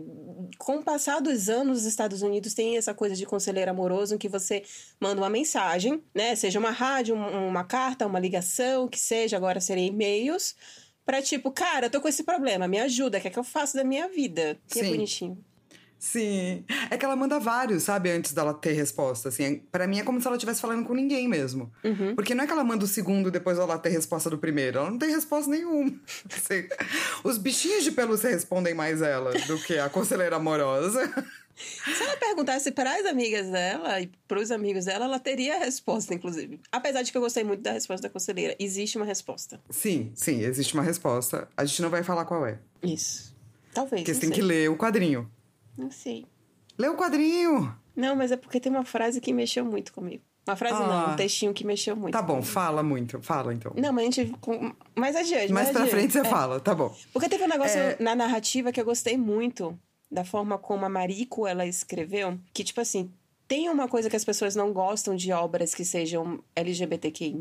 Com o passar dos anos, os Estados Unidos tem essa coisa de conselheiro amoroso em que você manda uma mensagem, né? Seja uma rádio, um- uma carta, uma ligação, que seja, agora seria e-mails. Pra tipo, cara, eu tô com esse problema, me ajuda, o que é que eu faço da minha vida? E é bonitinho. Sim. É que ela manda vários, sabe, antes dela ter resposta. Assim, Pra mim é como se ela estivesse falando com ninguém mesmo. Uhum. Porque não é que ela manda o segundo depois ela ter resposta do primeiro. Ela não tem resposta nenhuma. Assim, os bichinhos de pelúcia respondem mais ela do que a conselheira amorosa. Se ela perguntasse para as amigas dela e para os amigos dela, ela teria a resposta, inclusive. Apesar de que eu gostei muito da resposta da conselheira. Existe uma resposta. Sim, sim, existe uma resposta. A gente não vai falar qual é. Isso. Talvez. Porque você tem sei. que ler o quadrinho. Não sei. Lê o quadrinho! Não, mas é porque tem uma frase que mexeu muito comigo. Uma frase não, Ah. um textinho que mexeu muito. Tá bom, fala muito. Fala então. Não, mas a gente. com- Mais adiante. Mais pra adiante. frente você É. fala, tá bom. Porque teve um negócio É. na narrativa que eu gostei muito da forma como a Mariko ela escreveu, que tipo assim, tem uma coisa que as pessoas não gostam de obras que sejam LGBTQI+,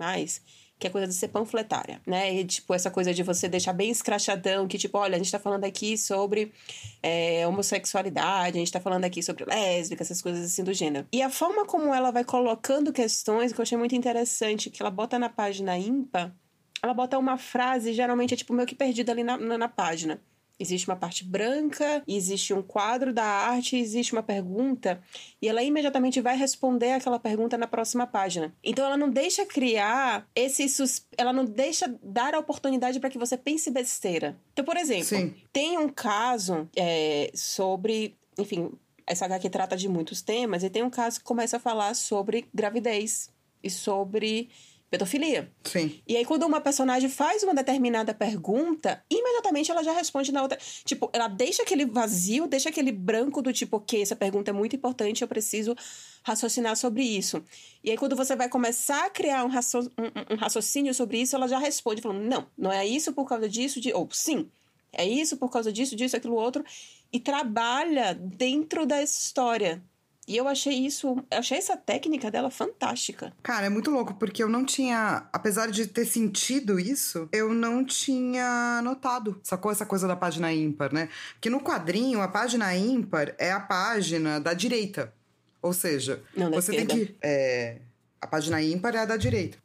que é coisa de ser panfletária, né? E, tipo, essa coisa de você deixar bem escrachadão, que, tipo, olha, a gente tá falando aqui sobre é, homossexualidade, a gente tá falando aqui sobre lésbica, essas coisas assim do gênero. E a forma como ela vai colocando questões, que eu achei muito interessante, que ela bota na página ímpar, ela bota uma frase, geralmente é tipo meio que perdida ali na, na, na página. Existe uma parte branca, existe um quadro da arte, existe uma pergunta, e ela imediatamente vai responder aquela pergunta na próxima página. Então ela não deixa criar esse sus... ela não deixa dar a oportunidade para que você pense besteira. Então, por exemplo, Sim. tem um caso é, sobre, enfim, essa HQ trata de muitos temas, e tem um caso que começa a falar sobre gravidez e sobre pedofilia. Sim. E aí, quando uma personagem faz uma determinada pergunta, imediatamente ela já responde na outra. Tipo, ela deixa aquele vazio, deixa aquele branco do tipo, ok, essa pergunta é muito importante, eu preciso raciocinar sobre isso. E aí, quando você vai começar a criar um, um, um raciocínio sobre isso, ela já responde, falando, não, não é isso por causa disso, de... ou sim, é isso por causa disso, disso, aquilo, outro. E trabalha dentro da história. E eu achei isso, eu achei essa técnica dela fantástica. Cara, é muito louco, porque eu não tinha, apesar de ter sentido isso, eu não tinha notado. Sacou essa coisa da página ímpar, né? Porque no quadrinho, a página ímpar é a página da direita. Ou seja, não, você esquerda. tem que. É, a página ímpar é a da direita.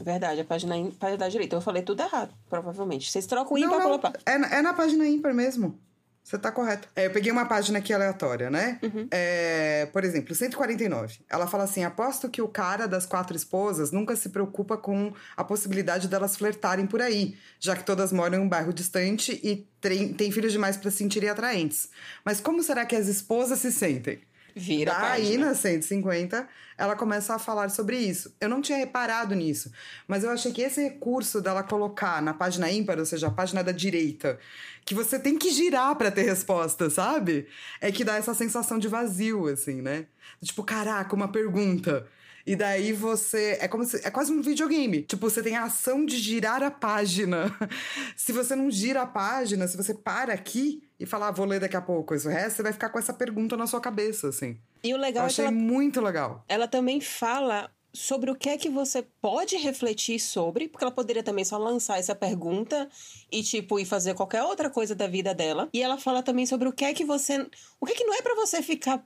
Verdade, a página ímpar é da direita. Eu falei tudo errado, provavelmente. Vocês trocam o ímpar pela página. É, é na página ímpar mesmo. Você tá correto. É, eu peguei uma página aqui aleatória, né? Uhum. É, por exemplo, 149. Ela fala assim: aposto que o cara das quatro esposas nunca se preocupa com a possibilidade delas flertarem por aí, já que todas moram em um bairro distante e tem filhos demais para se sentirem atraentes. Mas como será que as esposas se sentem? Vira Daí, na 150, ela começa a falar sobre isso. Eu não tinha reparado nisso, mas eu achei que esse recurso dela colocar na página ímpar, ou seja, a página da direita, que você tem que girar para ter resposta, sabe? É que dá essa sensação de vazio, assim, né? Tipo, caraca, uma pergunta. E daí você. É como se. É quase um videogame. Tipo, você tem a ação de girar a página. se você não gira a página, se você para aqui e falar, ah, vou ler daqui a pouco isso resto, você vai ficar com essa pergunta na sua cabeça, assim. E o legal Eu é que achei ela, muito legal. ela também fala sobre o que é que você pode refletir sobre, porque ela poderia também só lançar essa pergunta e tipo ir fazer qualquer outra coisa da vida dela. E ela fala também sobre o que é que você, o que é que não é para você ficar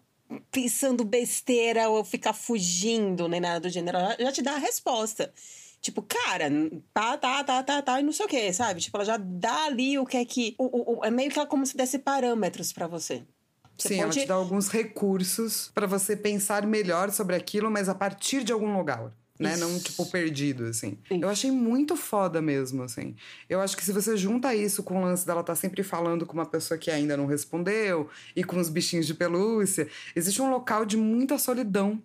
pensando besteira ou ficar fugindo, nem nada do gênero. Ela já te dá a resposta. Tipo, cara, tá, tá, tá, tá, tá, e não sei o que, sabe? Tipo, ela já dá ali o que é que. O, o, é meio que ela como se desse parâmetros para você. Você Sim, pode... ela te dá alguns recursos para você pensar melhor sobre aquilo, mas a partir de algum lugar. Né? Não, tipo, perdido, assim. Isso. Eu achei muito foda mesmo, assim. Eu acho que se você junta isso com o lance dela tá sempre falando com uma pessoa que ainda não respondeu, e com os bichinhos de pelúcia, existe um local de muita solidão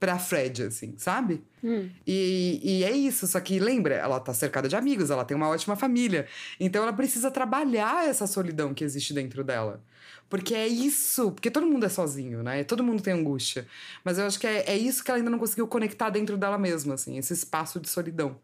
pra Fred, assim, sabe? Hum. E, e é isso, só que lembra, ela tá cercada de amigos, ela tem uma ótima família. Então ela precisa trabalhar essa solidão que existe dentro dela. Porque é isso, porque todo mundo é sozinho, né? Todo mundo tem angústia. Mas eu acho que é, é isso que ela ainda não conseguiu conectar dentro dela mesma, assim, esse espaço de solidão.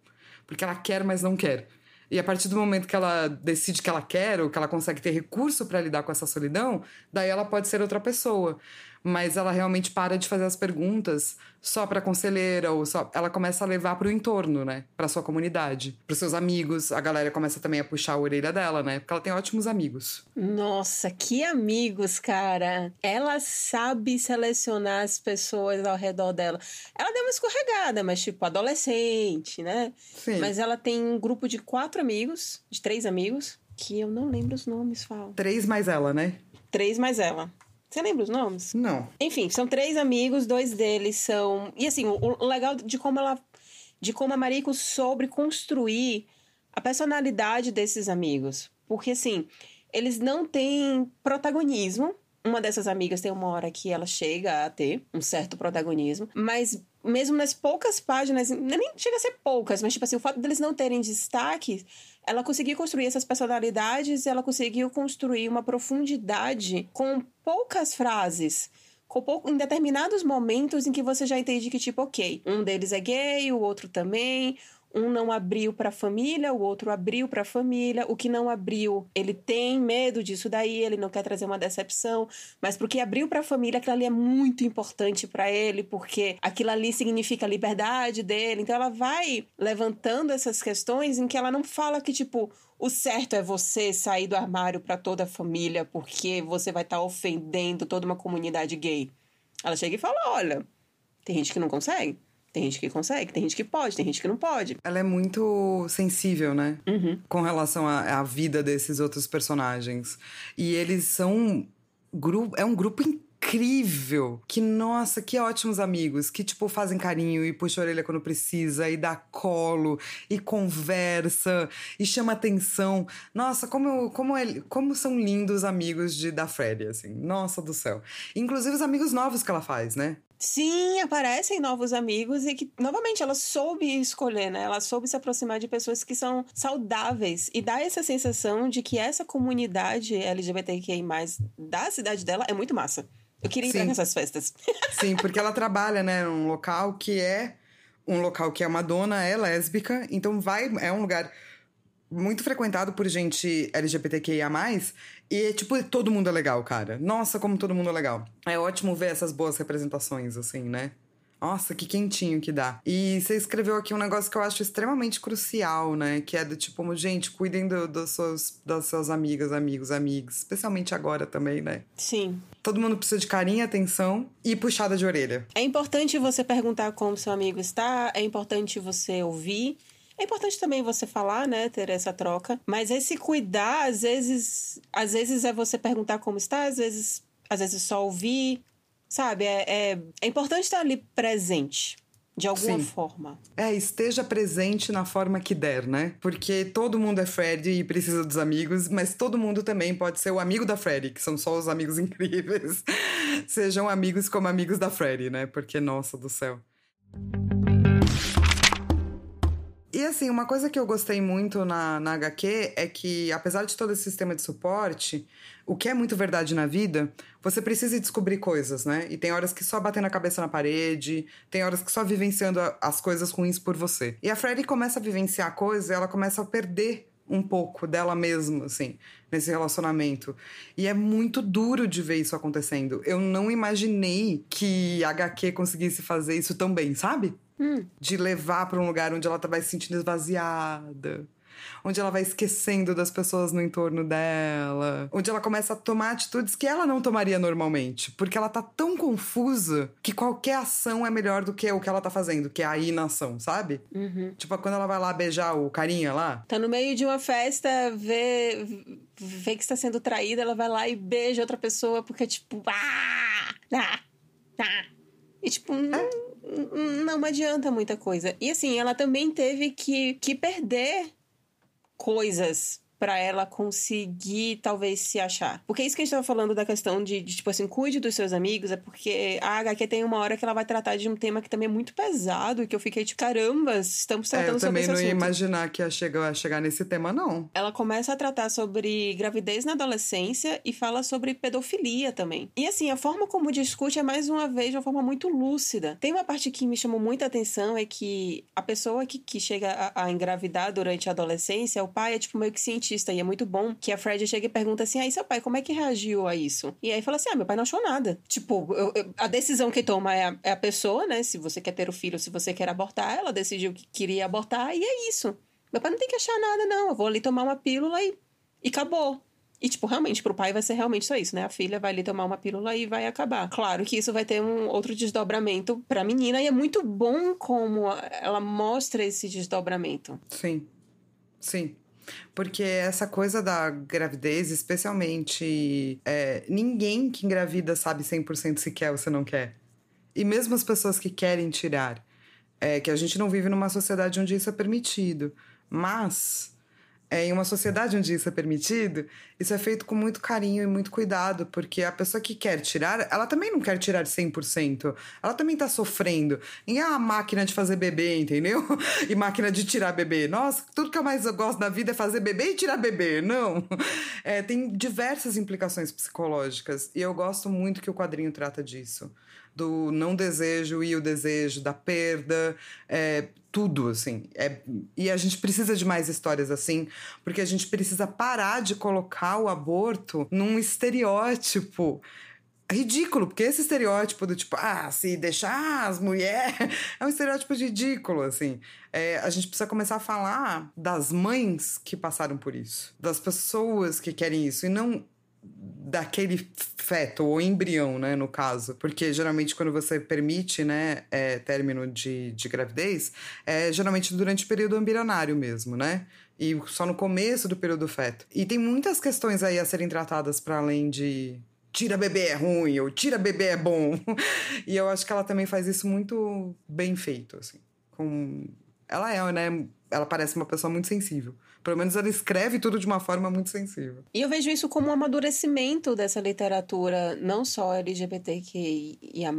Porque ela quer, mas não quer. E a partir do momento que ela decide que ela quer, ou que ela consegue ter recurso para lidar com essa solidão, daí ela pode ser outra pessoa. Mas ela realmente para de fazer as perguntas só para conselheira ou só ela começa a levar para o entorno, né? Para sua comunidade, para seus amigos. A galera começa também a puxar a orelha dela, né? Porque ela tem ótimos amigos. Nossa, que amigos, cara. Ela sabe selecionar as pessoas ao redor dela. Ela deu uma escorregada, mas tipo adolescente, né? Sim. Mas ela tem um grupo de quatro amigos, de três amigos, que eu não lembro os nomes, Fal. Três mais ela, né? Três mais ela. Você lembra os nomes? Não. Enfim, são três amigos, dois deles são. E assim, o, legal de como ela. De como a Mariko soube construir a personalidade desses amigos. Porque, assim, eles não têm protagonismo. Uma dessas amigas tem uma hora que ela chega a ter um certo protagonismo, mas mesmo nas poucas páginas, nem chega a ser poucas, mas tipo assim, o fato deles não terem destaque, ela conseguiu construir essas personalidades, ela conseguiu construir uma profundidade com poucas frases. Com pouco, em determinados momentos em que você já entende que, tipo, ok, um deles é gay, o outro também, um não abriu para a família, o outro abriu para a família. O que não abriu, ele tem medo disso daí, ele não quer trazer uma decepção, mas porque abriu para a família, aquilo ali é muito importante para ele, porque aquilo ali significa a liberdade dele. Então ela vai levantando essas questões em que ela não fala que tipo o certo é você sair do armário para toda a família porque você vai estar tá ofendendo toda uma comunidade gay. Ela chega e fala: olha, tem gente que não consegue. Tem gente que consegue, tem gente que pode, tem gente que não pode. Ela é muito sensível, né? Uhum. Com relação à, à vida desses outros personagens. E eles são. Gru é um grupo incrível incrível. Que, nossa, que ótimos amigos. Que, tipo, fazem carinho e puxa a orelha quando precisa, e dá colo, e conversa, e chama atenção. Nossa, como, como, é, como são lindos os amigos de, da Freddy, assim. Nossa do céu. Inclusive os amigos novos que ela faz, né? Sim, aparecem novos amigos e que, novamente, ela soube escolher, né? Ela soube se aproximar de pessoas que são saudáveis e dá essa sensação de que essa comunidade LGBTQI+, da cidade dela é muito massa. Eu queria ir nessas festas. Sim, porque ela trabalha, né, num local que é um local que é uma dona, é lésbica, então vai, é um lugar muito frequentado por gente LGBTQIA+, e, tipo, todo mundo é legal, cara. Nossa, como todo mundo é legal. É ótimo ver essas boas representações, assim, né? Nossa, que quentinho que dá. E você escreveu aqui um negócio que eu acho extremamente crucial, né? Que é do tipo, gente, cuidem do, dos seus, das suas amigas, amigos, amigos. Especialmente agora também, né? Sim. Todo mundo precisa de carinho, atenção e puxada de orelha. É importante você perguntar como seu amigo está, é importante você ouvir. É importante também você falar, né, ter essa troca, mas esse cuidar, às vezes, às vezes é você perguntar como está, às vezes, às vezes só ouvir, sabe? É, é, é importante estar ali presente. De alguma Sim. forma. É, esteja presente na forma que der, né? Porque todo mundo é Fred e precisa dos amigos, mas todo mundo também pode ser o amigo da Freddy, que são só os amigos incríveis. Sejam amigos como amigos da Freddy, né? Porque, nossa do céu. E assim, uma coisa que eu gostei muito na, na HQ é que, apesar de todo esse sistema de suporte, o que é muito verdade na vida, você precisa descobrir coisas, né? E tem horas que só batendo a cabeça na parede, tem horas que só vivenciando as coisas ruins por você. E a Freddy começa a vivenciar coisas, ela começa a perder um pouco dela mesma, assim, nesse relacionamento. E é muito duro de ver isso acontecendo. Eu não imaginei que a HQ conseguisse fazer isso tão bem, sabe? Hum. De levar para um lugar onde ela vai se sentindo esvaziada. Onde ela vai esquecendo das pessoas no entorno dela. Onde ela começa a tomar atitudes que ela não tomaria normalmente. Porque ela tá tão confusa que qualquer ação é melhor do que o que ela tá fazendo, que é a inação, sabe? Uhum. Tipo, quando ela vai lá beijar o carinha lá. Tá no meio de uma festa, vê, vê que está sendo traída, ela vai lá e beija outra pessoa, porque, tipo, ah! Ah! Ah! E, tipo, é não adianta muita coisa. E assim, ela também teve que, que perder coisas para ela conseguir talvez se achar. Porque é isso que a gente tava falando da questão de, de, tipo assim, cuide dos seus amigos, é porque a HQ tem uma hora que ela vai tratar de um tema que também é muito pesado e que eu fiquei tipo, caramba, estamos tratando é, eu sobre esse assunto. Eu também não ia imaginar que ia chegar, chegar nesse tema, não. Ela começa a tratar sobre gravidez na adolescência e fala sobre pedofilia também. E assim, a forma como discute é mais uma vez de uma forma muito lúcida. Tem uma parte que me chamou muita atenção é que a pessoa que, que chega a, a engravidar durante a adolescência, o pai é tipo meio que cientista e é muito bom que a Fred chega e pergunta assim: aí seu pai, como é que reagiu a isso? E aí fala assim: ah, meu pai não achou nada. Tipo, eu, eu, a decisão que toma é a, é a, pessoa, né? Se você quer ter o filho, se você quer abortar, ela decidiu que queria abortar, e é isso. Meu pai não tem que achar nada, não. Eu vou ali tomar uma pílula e, e acabou. E, tipo, realmente, pro pai vai ser realmente só isso, né? A filha vai ali tomar uma pílula e vai acabar. Claro que isso vai ter um outro desdobramento pra menina, e é muito bom como ela mostra esse desdobramento. Sim. Sim. Porque essa coisa da gravidez, especialmente, é, ninguém que engravida sabe 100% se quer ou se não quer. E mesmo as pessoas que querem tirar. É que a gente não vive numa sociedade onde isso é permitido. Mas é, em uma sociedade onde isso é permitido, isso é feito com muito carinho e muito cuidado, porque a pessoa que quer tirar, ela também não quer tirar 100%. Ela também tá sofrendo. E é a máquina de fazer bebê, entendeu? E máquina de tirar bebê. Nossa, tudo que eu mais gosto na vida é fazer bebê e tirar bebê. Não. É, tem diversas implicações psicológicas. E eu gosto muito que o quadrinho trata disso do não desejo e o desejo, da perda, é, tudo, assim. É, e a gente precisa de mais histórias assim, porque a gente precisa parar de colocar o aborto num estereótipo ridículo, porque esse estereótipo do tipo, ah, se deixar as mulheres. É um estereótipo ridículo, assim. É, a gente precisa começar a falar das mães que passaram por isso, das pessoas que querem isso, e não daquele feto ou embrião, né, no caso, porque geralmente quando você permite, né, é, término de, de gravidez, é geralmente durante o período embrionário mesmo, né, e só no começo do período feto. E tem muitas questões aí a serem tratadas para além de tira bebê é ruim, ou tira bebê é bom. e eu acho que ela também faz isso muito bem feito, assim. Com... Ela é, né? Ela parece uma pessoa muito sensível. Pelo menos ela escreve tudo de uma forma muito sensível. E eu vejo isso como um amadurecimento dessa literatura, não só LGBTQIA,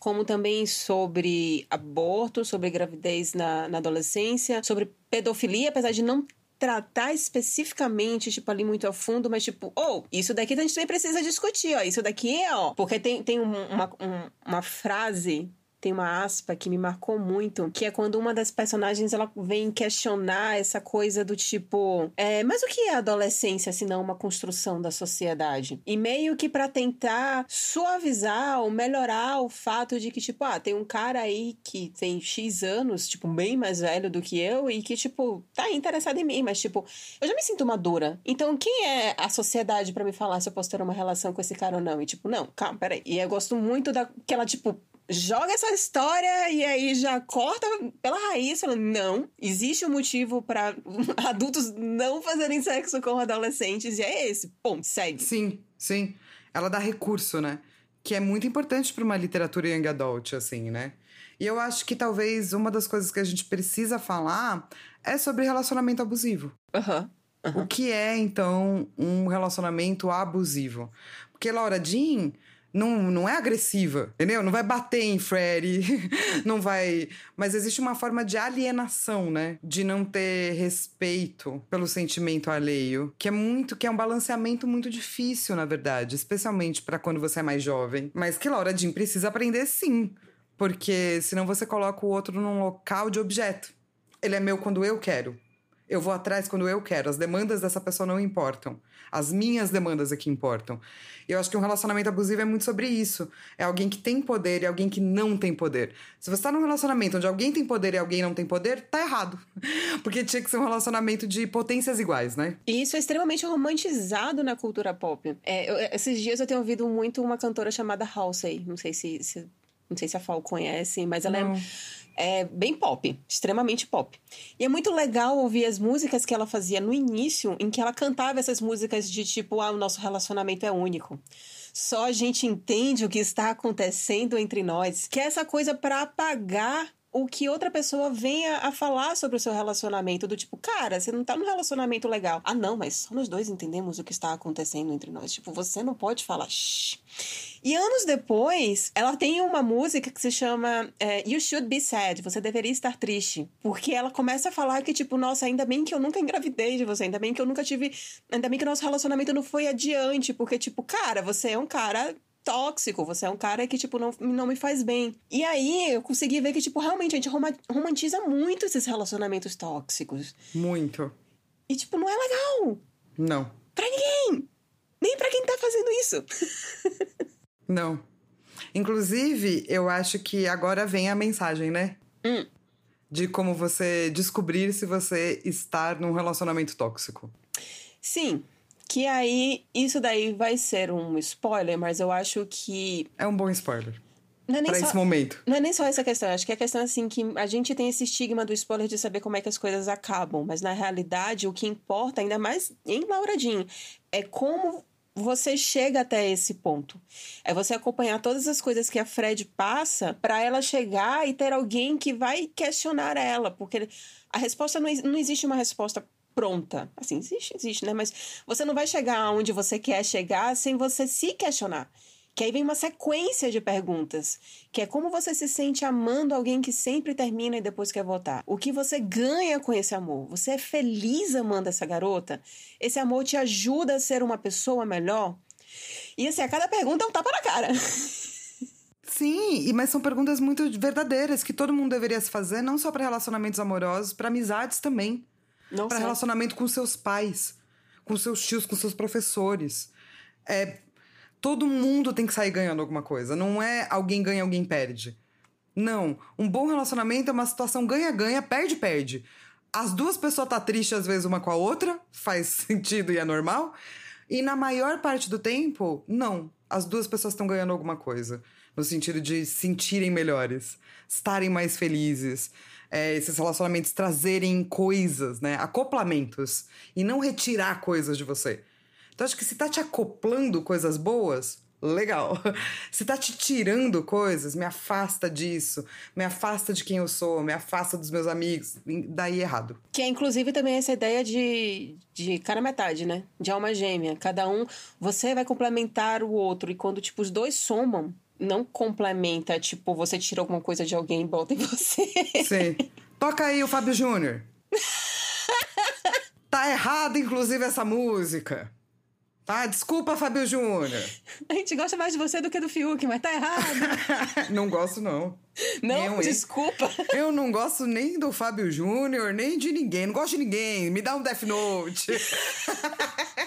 como também sobre aborto, sobre gravidez na, na adolescência, sobre pedofilia, apesar de não tratar especificamente, tipo, ali muito a fundo, mas tipo, ou, oh, isso daqui a gente nem precisa discutir, ó, isso daqui é, ó. Porque tem, tem uma, um, uma frase tem uma aspa que me marcou muito, que é quando uma das personagens ela vem questionar essa coisa do tipo, é, mas o que é adolescência se não uma construção da sociedade? E meio que para tentar suavizar ou melhorar o fato de que tipo, ah, tem um cara aí que tem X anos, tipo, bem mais velho do que eu e que tipo, tá interessado em mim, mas tipo, eu já me sinto madura. Então, quem é a sociedade para me falar se eu posso ter uma relação com esse cara ou não? E tipo, não, calma, peraí. E eu gosto muito daquela tipo joga essa história e aí já corta pela raiz, falando, não, existe um motivo para adultos não fazerem sexo com adolescentes e é esse. Ponto, segue. Sim, sim. Ela dá recurso, né? Que é muito importante para uma literatura young adult, assim, né? E eu acho que talvez uma das coisas que a gente precisa falar é sobre relacionamento abusivo. Uhum. Uhum. O que é, então, um relacionamento abusivo? Porque Laura Jean não, não é agressiva, entendeu? Não vai bater em Freddy, não vai. Mas existe uma forma de alienação, né? De não ter respeito pelo sentimento alheio, que é muito, que é um balanceamento muito difícil, na verdade, especialmente para quando você é mais jovem. Mas que Laura Jean precisa aprender sim, porque senão você coloca o outro num local de objeto. Ele é meu quando eu quero. Eu vou atrás quando eu quero. As demandas dessa pessoa não importam. As minhas demandas é que importam. E eu acho que um relacionamento abusivo é muito sobre isso. É alguém que tem poder e alguém que não tem poder. Se você está num relacionamento onde alguém tem poder e alguém não tem poder, tá errado. Porque tinha que ser um relacionamento de potências iguais, né? E isso é extremamente romantizado na cultura pop. É, eu, esses dias eu tenho ouvido muito uma cantora chamada Halsey. Não sei se, se não sei se a Fal conhece, mas ela é não. é é bem pop, extremamente pop. E é muito legal ouvir as músicas que ela fazia no início, em que ela cantava essas músicas de tipo, ah, o nosso relacionamento é único. Só a gente entende o que está acontecendo entre nós, que é essa coisa para apagar o que outra pessoa venha a falar sobre o seu relacionamento, do tipo, cara, você não tá num relacionamento legal. Ah, não, mas só nós dois entendemos o que está acontecendo entre nós. Tipo, você não pode falar. Shh. E anos depois, ela tem uma música que se chama é, You Should Be Sad, você deveria estar triste. Porque ela começa a falar que, tipo, nossa, ainda bem que eu nunca engravidei de você, ainda bem que eu nunca tive. Ainda bem que o nosso relacionamento não foi adiante, porque, tipo, cara, você é um cara tóxico, você é um cara que, tipo, não, não me faz bem. E aí eu consegui ver que, tipo, realmente a gente romantiza muito esses relacionamentos tóxicos. Muito. E, tipo, não é legal. Não. Pra ninguém. Nem pra quem tá fazendo isso. não. Inclusive, eu acho que agora vem a mensagem, né? Hum. De como você descobrir se você está num relacionamento tóxico. Sim. Que aí, isso daí vai ser um spoiler, mas eu acho que. É um bom spoiler. Não é pra só, esse momento. Não é nem só essa questão. Acho que é a questão assim que a gente tem esse estigma do spoiler de saber como é que as coisas acabam. Mas na realidade, o que importa, ainda mais em Laura Jean, é como você chega até esse ponto. É você acompanhar todas as coisas que a Fred passa para ela chegar e ter alguém que vai questionar ela. Porque a resposta não, não existe uma resposta pronta. Assim, existe, existe, né? Mas você não vai chegar aonde você quer chegar sem você se questionar. Que aí vem uma sequência de perguntas, que é como você se sente amando alguém que sempre termina e depois quer voltar. O que você ganha com esse amor? Você é feliz amando essa garota? Esse amor te ajuda a ser uma pessoa melhor? E assim, a cada pergunta é um tapa na cara. Sim, mas são perguntas muito verdadeiras que todo mundo deveria se fazer, não só para relacionamentos amorosos, para amizades também para relacionamento com seus pais, com seus tios, com seus professores. É, todo mundo tem que sair ganhando alguma coisa. Não é alguém ganha, alguém perde. Não. Um bom relacionamento é uma situação ganha-ganha, perde-perde. As duas pessoas tá tristes às vezes uma com a outra, faz sentido e é normal. E na maior parte do tempo, não. As duas pessoas estão ganhando alguma coisa. No sentido de se sentirem melhores, estarem mais felizes, é, esses relacionamentos trazerem coisas, né? Acoplamentos. E não retirar coisas de você. Então, acho que se tá te acoplando coisas boas, legal. Você tá te tirando coisas, me afasta disso, me afasta de quem eu sou, me afasta dos meus amigos, daí errado. Que é inclusive também essa ideia de, de cara metade, né? De alma gêmea. Cada um, você vai complementar o outro, e quando, tipo, os dois somam, não complementa, tipo, você tira alguma coisa de alguém e bota em você. Sim. Toca aí o Fábio Júnior. tá errado, inclusive, essa música. Tá? Desculpa, Fábio Júnior. A gente gosta mais de você do que do Fiuk, mas tá errado. não gosto, não. Não, eu, desculpa. Eu não gosto nem do Fábio Júnior, nem de ninguém. Não gosto de ninguém. Me dá um Death Note.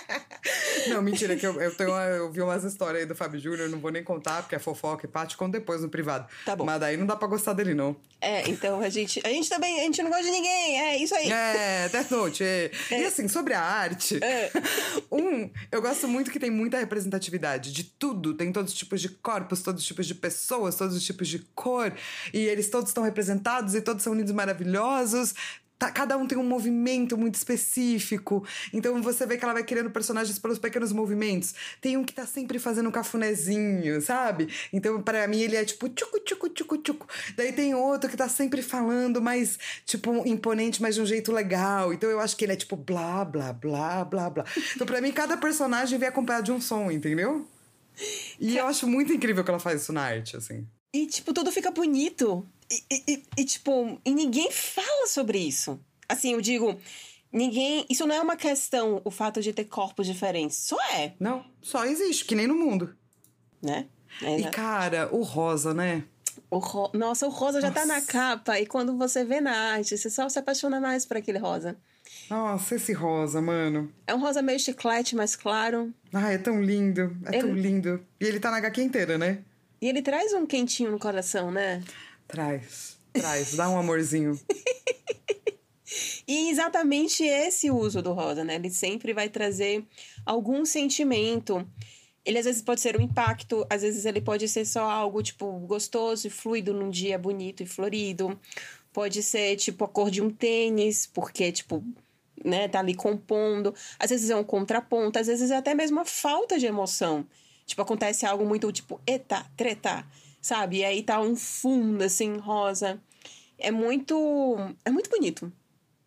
Não, mentira, que eu, eu, tenho uma, eu vi umas histórias aí do Fábio Júnior, não vou nem contar, porque é fofoca e parte, conto depois no privado. Tá bom. Mas daí não dá pra gostar dele, não. É, então a gente. A gente também, a gente não gosta de ninguém, é isso aí. É, Death Note. É. É. E assim, sobre a arte, é. um, eu gosto muito que tem muita representatividade de tudo. Tem todos os tipos de corpos, todos os tipos de pessoas, todos os tipos de cor. E eles todos estão representados e todos são unidos maravilhosos. Tá, cada um tem um movimento muito específico. Então você vê que ela vai criando personagens pelos pequenos movimentos. Tem um que tá sempre fazendo um cafunézinho, sabe? Então, para mim, ele é tipo tchucu, tchucu, tchucu, tchucu. Daí tem outro que tá sempre falando mais, tipo, imponente, mas de um jeito legal. Então eu acho que ele é tipo blá, blá, blá, blá, blá. Então, pra mim, cada personagem vem acompanhado de um som, entendeu? E eu acho muito incrível que ela faz isso na arte, assim. E, tipo, tudo fica bonito. E, e, e, tipo, e ninguém fala sobre isso. Assim, eu digo, ninguém. Isso não é uma questão, o fato de ter corpos diferentes. Só é. Não, só existe, que nem no mundo. Né? É, e, cara, o rosa, né? O ro... Nossa, o rosa Nossa. já tá na capa. E quando você vê na arte, você só se apaixona mais por aquele rosa. Nossa, esse rosa, mano. É um rosa meio chiclete, mais claro. Ah, é tão lindo. É ele... tão lindo. E ele tá na HQ inteira, né? E ele traz um quentinho no coração, né? Traz, traz, dá um amorzinho. e exatamente esse uso do rosa, né? Ele sempre vai trazer algum sentimento. Ele às vezes pode ser um impacto, às vezes ele pode ser só algo tipo gostoso e fluido num dia bonito e florido. Pode ser tipo a cor de um tênis, porque tipo, né, tá ali compondo. Às vezes é um contraponto, às vezes é até mesmo a falta de emoção. Tipo, acontece algo muito tipo, eita, treta sabe? E aí tá um fundo, assim, rosa. É muito. É muito bonito.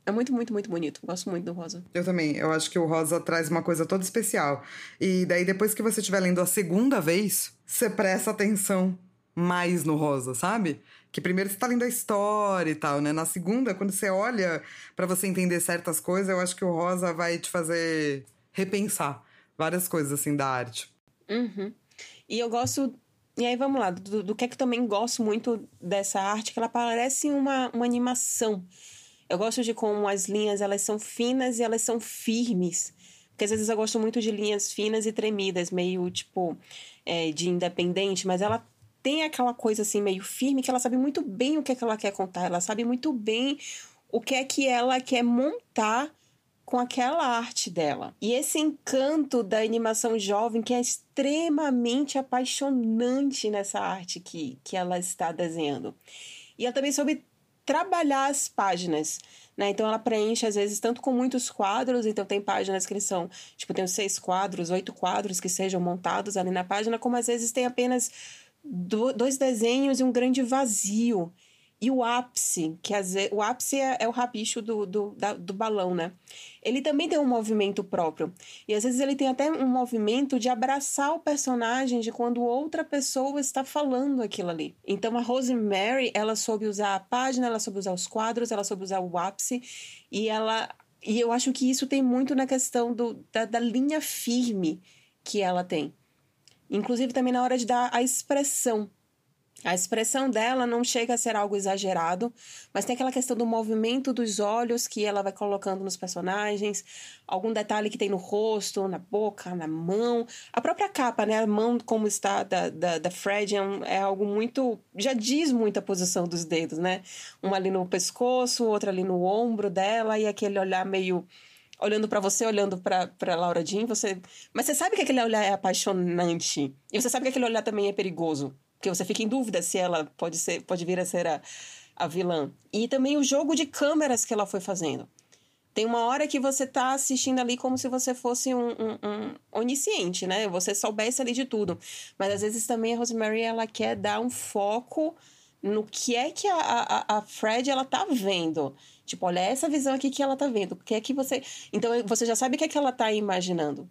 É muito, muito, muito bonito. Gosto muito do rosa. Eu também. Eu acho que o rosa traz uma coisa toda especial. E daí, depois que você estiver lendo a segunda vez, você presta atenção mais no rosa, sabe? Que primeiro você tá lendo a história e tal, né? Na segunda, quando você olha para você entender certas coisas, eu acho que o rosa vai te fazer repensar várias coisas, assim, da arte. Uhum. E eu gosto e aí vamos lá, do, do que é que também gosto muito dessa arte, que ela parece uma, uma animação. Eu gosto de como as linhas elas são finas e elas são firmes. Porque às vezes eu gosto muito de linhas finas e tremidas, meio tipo é, de independente, mas ela tem aquela coisa assim meio firme que ela sabe muito bem o que é que ela quer contar, ela sabe muito bem o que é que ela quer montar com aquela arte dela. E esse encanto da animação jovem que é extremamente apaixonante nessa arte que, que ela está desenhando. E ela também soube trabalhar as páginas. Né? Então ela preenche, às vezes, tanto com muitos quadros, então tem páginas que são, tipo, tem seis quadros, oito quadros que sejam montados ali na página, como às vezes tem apenas dois desenhos e um grande vazio. E o ápice, que às vezes, o ápice é, é o rabicho do, do, da, do balão, né? Ele também tem um movimento próprio. E às vezes ele tem até um movimento de abraçar o personagem de quando outra pessoa está falando aquilo ali. Então a Rosemary, ela soube usar a página, ela soube usar os quadros, ela soube usar o ápice. E ela. E eu acho que isso tem muito na questão do, da, da linha firme que ela tem. Inclusive também na hora de dar a expressão a expressão dela não chega a ser algo exagerado, mas tem aquela questão do movimento dos olhos que ela vai colocando nos personagens, algum detalhe que tem no rosto, na boca, na mão. A própria capa, né? A mão como está da, da, da Fred é, um, é algo muito. já diz muito a posição dos dedos, né? Uma ali no pescoço, outra ali no ombro dela, e aquele olhar meio olhando para você, olhando para Laura Jean, você, mas você sabe que aquele olhar é apaixonante. E você sabe que aquele olhar também é perigoso. Porque você fica em dúvida se ela pode, ser, pode vir a ser a, a vilã. E também o jogo de câmeras que ela foi fazendo. Tem uma hora que você tá assistindo ali como se você fosse um, um, um, onisciente, né? Você soubesse ali de tudo. Mas às vezes também a Rosemary, ela quer dar um foco no que é que a, a, a Fred, ela tá vendo. Tipo, olha essa visão aqui que ela tá vendo. O que é que você... Então, você já sabe o que é que ela tá imaginando.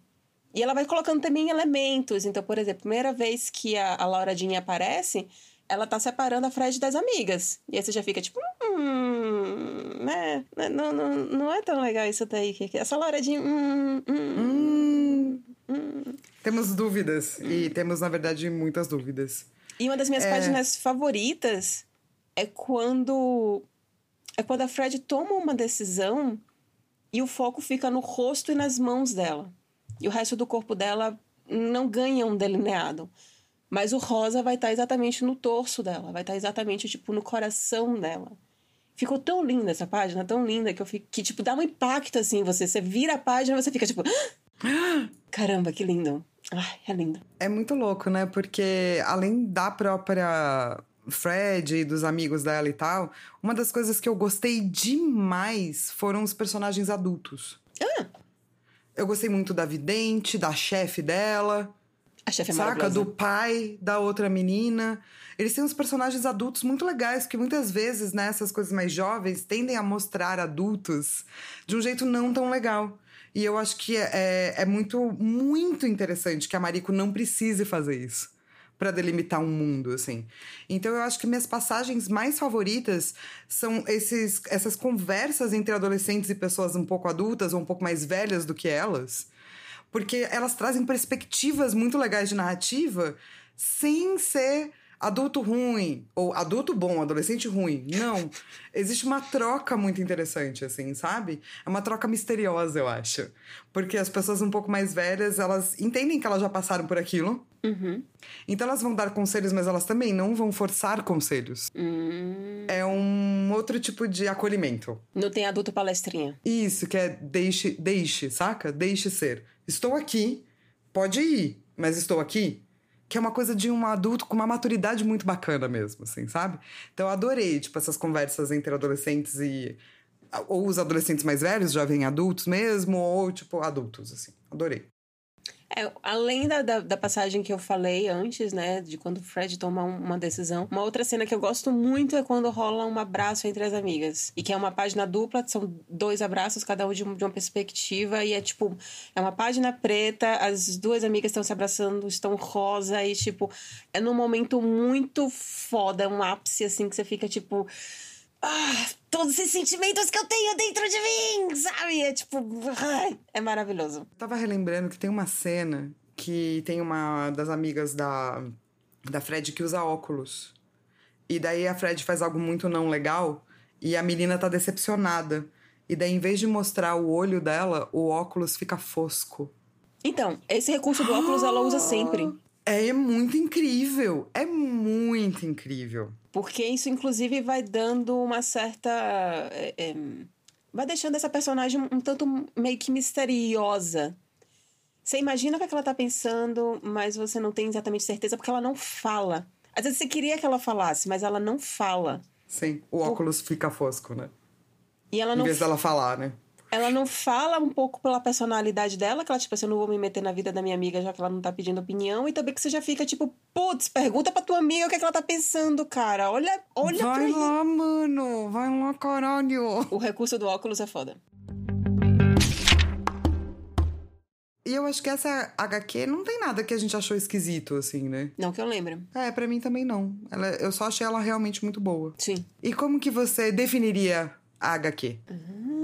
E ela vai colocando também elementos. Então, por exemplo, primeira vez que a, a Laura Jean aparece, ela tá separando a Fred das amigas. E aí você já fica tipo, hum, né? Não, não, não é tão legal isso daí. Essa Laura Jean, hum, hum, hum, hum. Temos dúvidas. E temos, na verdade, muitas dúvidas. E uma das minhas é... páginas favoritas é quando. É quando a Fred toma uma decisão e o foco fica no rosto e nas mãos dela. E o resto do corpo dela não ganha um delineado. Mas o rosa vai estar tá exatamente no torso dela, vai estar tá exatamente, tipo, no coração dela. Ficou tão linda essa página, tão linda, que eu fico, que, tipo, dá um impacto, assim, você. Você vira a página você fica, tipo... Caramba, que lindo. Ai, é lindo. É muito louco, né? Porque além da própria Fred e dos amigos dela e tal, uma das coisas que eu gostei demais foram os personagens adultos. Ah! Eu gostei muito da vidente, da chefe dela. A chefe é Saca? Do pai da outra menina. Eles têm uns personagens adultos muito legais, que muitas vezes, né, essas coisas mais jovens tendem a mostrar adultos de um jeito não tão legal. E eu acho que é, é, é muito, muito interessante que a Mariko não precise fazer isso para delimitar um mundo, assim. Então eu acho que minhas passagens mais favoritas são esses, essas conversas entre adolescentes e pessoas um pouco adultas ou um pouco mais velhas do que elas, porque elas trazem perspectivas muito legais de narrativa sem ser adulto ruim ou adulto bom, adolescente ruim. Não. Existe uma troca muito interessante, assim, sabe? É uma troca misteriosa, eu acho. Porque as pessoas um pouco mais velhas, elas entendem que elas já passaram por aquilo. Uhum. Então elas vão dar conselhos, mas elas também não vão forçar conselhos. Uhum. É um outro tipo de acolhimento. Não tem adulto palestrinha. Isso, que é deixe, deixe, saca? Deixe ser. Estou aqui, pode ir, mas estou aqui que é uma coisa de um adulto com uma maturidade muito bacana mesmo, assim, sabe? Então eu adorei, tipo, essas conversas entre adolescentes e. Ou os adolescentes mais velhos, já vêm adultos mesmo, ou, tipo, adultos, assim. Adorei. É, além da, da, da, passagem que eu falei antes, né, de quando o Fred toma uma decisão, uma outra cena que eu gosto muito é quando rola um abraço entre as amigas. E que é uma página dupla, são dois abraços, cada um de, de uma perspectiva, e é tipo, é uma página preta, as duas amigas estão se abraçando, estão rosa, e tipo, é num momento muito foda, um ápice assim que você fica tipo ah, todos esses sentimentos que eu tenho dentro de mim, sabe? É tipo, é maravilhoso. Eu tava relembrando que tem uma cena que tem uma das amigas da, da Fred que usa óculos. E daí a Fred faz algo muito não legal e a menina tá decepcionada. E daí, em vez de mostrar o olho dela, o óculos fica fosco. Então, esse recurso do óculos ela usa sempre. É muito incrível. É muito incrível. Porque isso, inclusive, vai dando uma certa. É, é, vai deixando essa personagem um tanto meio que misteriosa. Você imagina o que, é que ela tá pensando, mas você não tem exatamente certeza porque ela não fala. Às vezes você queria que ela falasse, mas ela não fala. Sim, o óculos fica fosco, né? E ela não em vez dela falar, né? Ela não fala um pouco pela personalidade dela, que ela, tipo assim, eu não vou me meter na vida da minha amiga já que ela não tá pedindo opinião, e também que você já fica, tipo, putz, pergunta pra tua amiga o que, é que ela tá pensando, cara. Olha, olha Vai pra lá, mano. Vai lá, caralho. O recurso do óculos é foda. E eu acho que essa HQ não tem nada que a gente achou esquisito, assim, né? Não que eu lembre. É, para mim também não. Ela, eu só achei ela realmente muito boa. Sim. E como que você definiria a HQ? Uhum.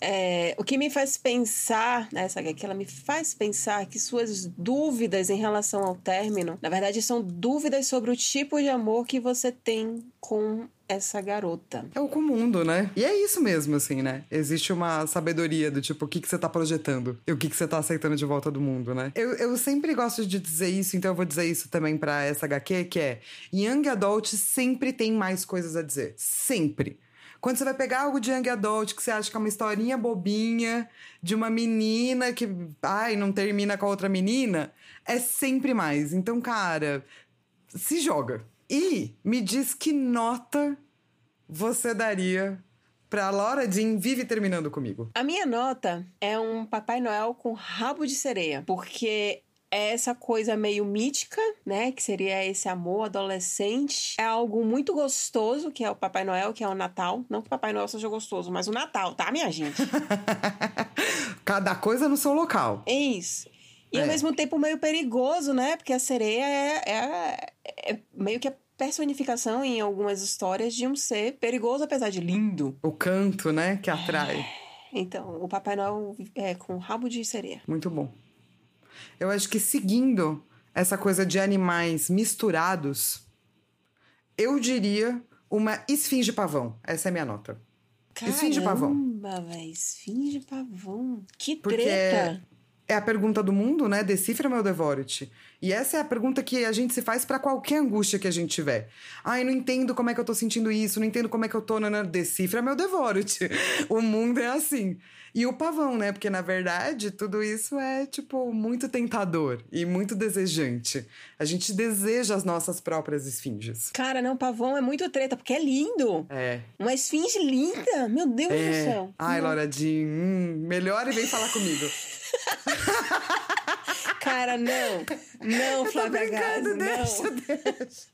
É, o que me faz pensar, né, essa que ela me faz pensar que suas dúvidas em relação ao término, na verdade, são dúvidas sobre o tipo de amor que você tem com essa garota. É o com o mundo, né? E é isso mesmo, assim, né? Existe uma sabedoria do tipo, o que, que você tá projetando e o que, que você tá aceitando de volta do mundo, né? Eu, eu sempre gosto de dizer isso, então eu vou dizer isso também para essa HQ, que é Young Adult sempre tem mais coisas a dizer. Sempre. Quando você vai pegar algo de young adult que você acha que é uma historinha bobinha de uma menina que, ai, não termina com a outra menina, é sempre mais. Então, cara, se joga. E me diz que nota você daria pra Laura Jean Vive Terminando Comigo? A minha nota é um Papai Noel com rabo de sereia, porque é essa coisa meio mítica, né? Que seria esse amor adolescente. É algo muito gostoso, que é o Papai Noel, que é o Natal. Não que o Papai Noel seja gostoso, mas o Natal, tá, minha gente? Cada coisa no seu local. É isso. E É. ao mesmo tempo meio perigoso, né? Porque a sereia é, é- é meio que a personificação em algumas histórias de um ser perigoso, apesar de lindo. O canto, né? Que atrai. Então, o Papai Noel é com rabo de sereia. Muito bom. Eu acho que seguindo essa coisa de animais misturados, eu diria uma esfinge pavão. Essa é a minha nota. Esfinge pavão. Caramba, véi, esfinge pavão. Que Porque treta. é a pergunta do mundo, né? Decifra meu Devorite. E essa é a pergunta que a gente se faz pra qualquer angústia que a gente tiver. Ai, não entendo como é que eu tô sentindo isso, não entendo como é que eu tô. Nanã. Decifra meu Devorite. O mundo é assim. E o pavão, né? Porque na verdade tudo isso é, tipo, muito tentador e muito desejante. A gente deseja as nossas próprias esfinges. Cara, não, pavão é muito treta, porque é lindo. É. Uma esfinge linda. Meu Deus do É. céu. Ai, Jean, hum, melhor e vem falar comigo. Cara, não. Não, Flávia brincando, Gaza, não. deixa, deixa.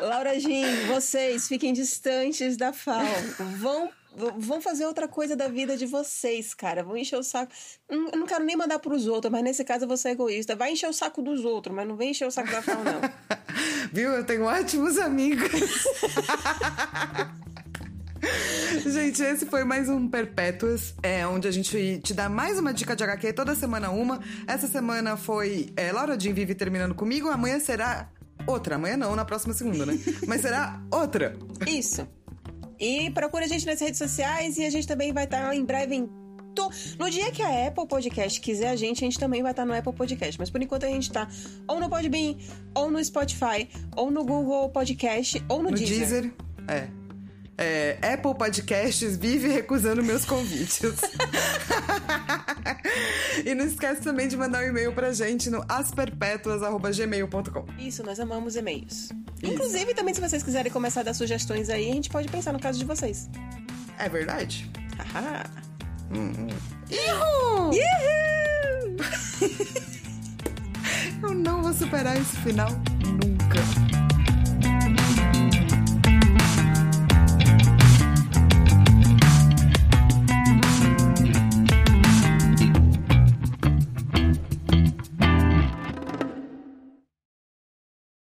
Laura Jean, vocês fiquem distantes da FAO. Vão, vão fazer outra coisa da vida de vocês, cara. Vão encher o saco. Não- Eu não quero nem mandar pros outros, mas nesse caso eu vou ser egoísta. Vai encher o saco dos outros, mas não vem encher o saco da FAO, não. Viu? Eu tenho ótimos amigos. gente, esse foi mais um Perpétuas, é, onde a gente te dá mais uma dica de HQ, toda semana uma. Essa semana foi é, Laura Jean Vive terminando comigo, amanhã será outra. Amanhã não, na próxima segunda, né? Mas será outra. Isso. E procura a gente nas redes sociais e a gente também vai estar em breve em. No dia que a Apple Podcast quiser a gente, a gente também vai estar no Apple Podcast. Mas por enquanto a gente tá ou no Podbean, ou no Spotify, ou no Google Podcast, ou no, No Deezer. Deezer, é. É, Apple Podcasts vive recusando meus convites. e não esquece também de mandar um e-mail pra gente no asperpetuas.gmail.com. Isso, nós amamos e-mails. Inclusive, também, se vocês quiserem começar a dar sugestões aí, a gente pode pensar no caso de vocês. É verdade? Haha. Ihu! Uhul! Eu não vou superar esse final nunca.